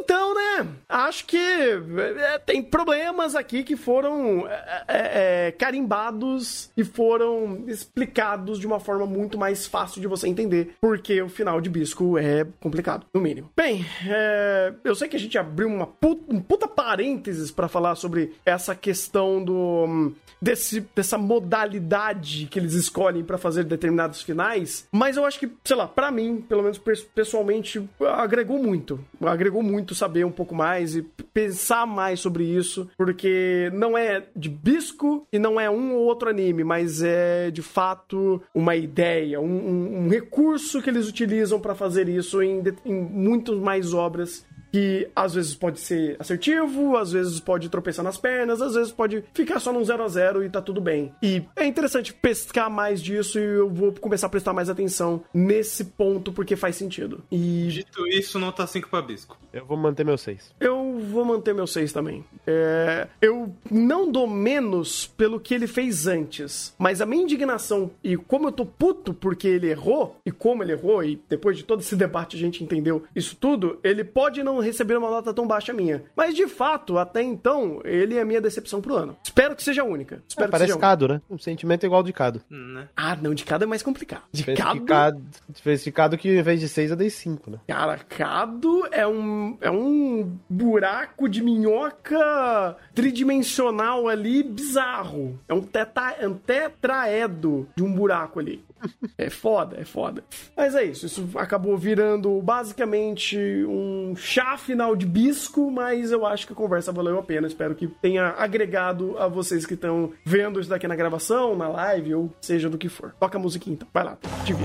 então, né? Acho que é, tem problemas aqui que foram é, é, é, carimbados e foram explicados de uma forma muito mais fácil de você entender. Porque o final de Bisco é complicado, no mínimo. Bem, é, eu sei que a gente abriu uma puta, um puta parênteses pra falar sobre essa questão do. Desse, dessa modalidade que eles escolhem pra fazer determinados finais, mas eu acho que, sei lá, pra mim, pelo menos pes- pessoalmente, agregou muito. Agregou muito saber um pouco mais e pensar mais sobre isso, porque não é de bisco e não é um ou outro anime, mas é de fato uma ideia, um, um- um recurso que eles utilizam pra fazer isso em, em muito mais obras que às vezes pode ser assertivo, às vezes pode tropeçar nas pernas, às vezes pode ficar só num 0 a 0 e tá tudo bem. E é interessante pescar mais disso e eu vou começar a prestar mais atenção nesse ponto porque faz sentido. E Dito isso, nota 5 pra Bisco. Eu vou manter meu 6. eu vou manter meu 6 também. É, eu não dou menos pelo que ele fez antes, mas a minha indignação e como eu tô puto porque ele errou e como ele errou e depois de todo esse debate a gente entendeu isso tudo, ele pode não receber uma nota tão baixa minha. Mas de fato, até então, ele é a minha decepção pro ano. Espero que seja a única. Espero É, que parece seja a única. Cado, né? Um sentimento igual ao de Cado. Né? Ah, não, de cada é mais complicado. De Cado, fez de Cado que em vez de 6 eu dei 5, né? Cara, Cado é um, é um buraco de minhoca tridimensional ali bizarro. É um, teta, é um tetraedo de um buraco ali. É foda, é foda. Mas é isso, isso acabou virando basicamente um chá final de bisco, mas eu acho que a conversa valeu a pena. Espero que tenha agregado a vocês que estão vendo isso daqui na gravação, na live, ou seja do que for. Toca a musiquinha então, vai lá, te vi.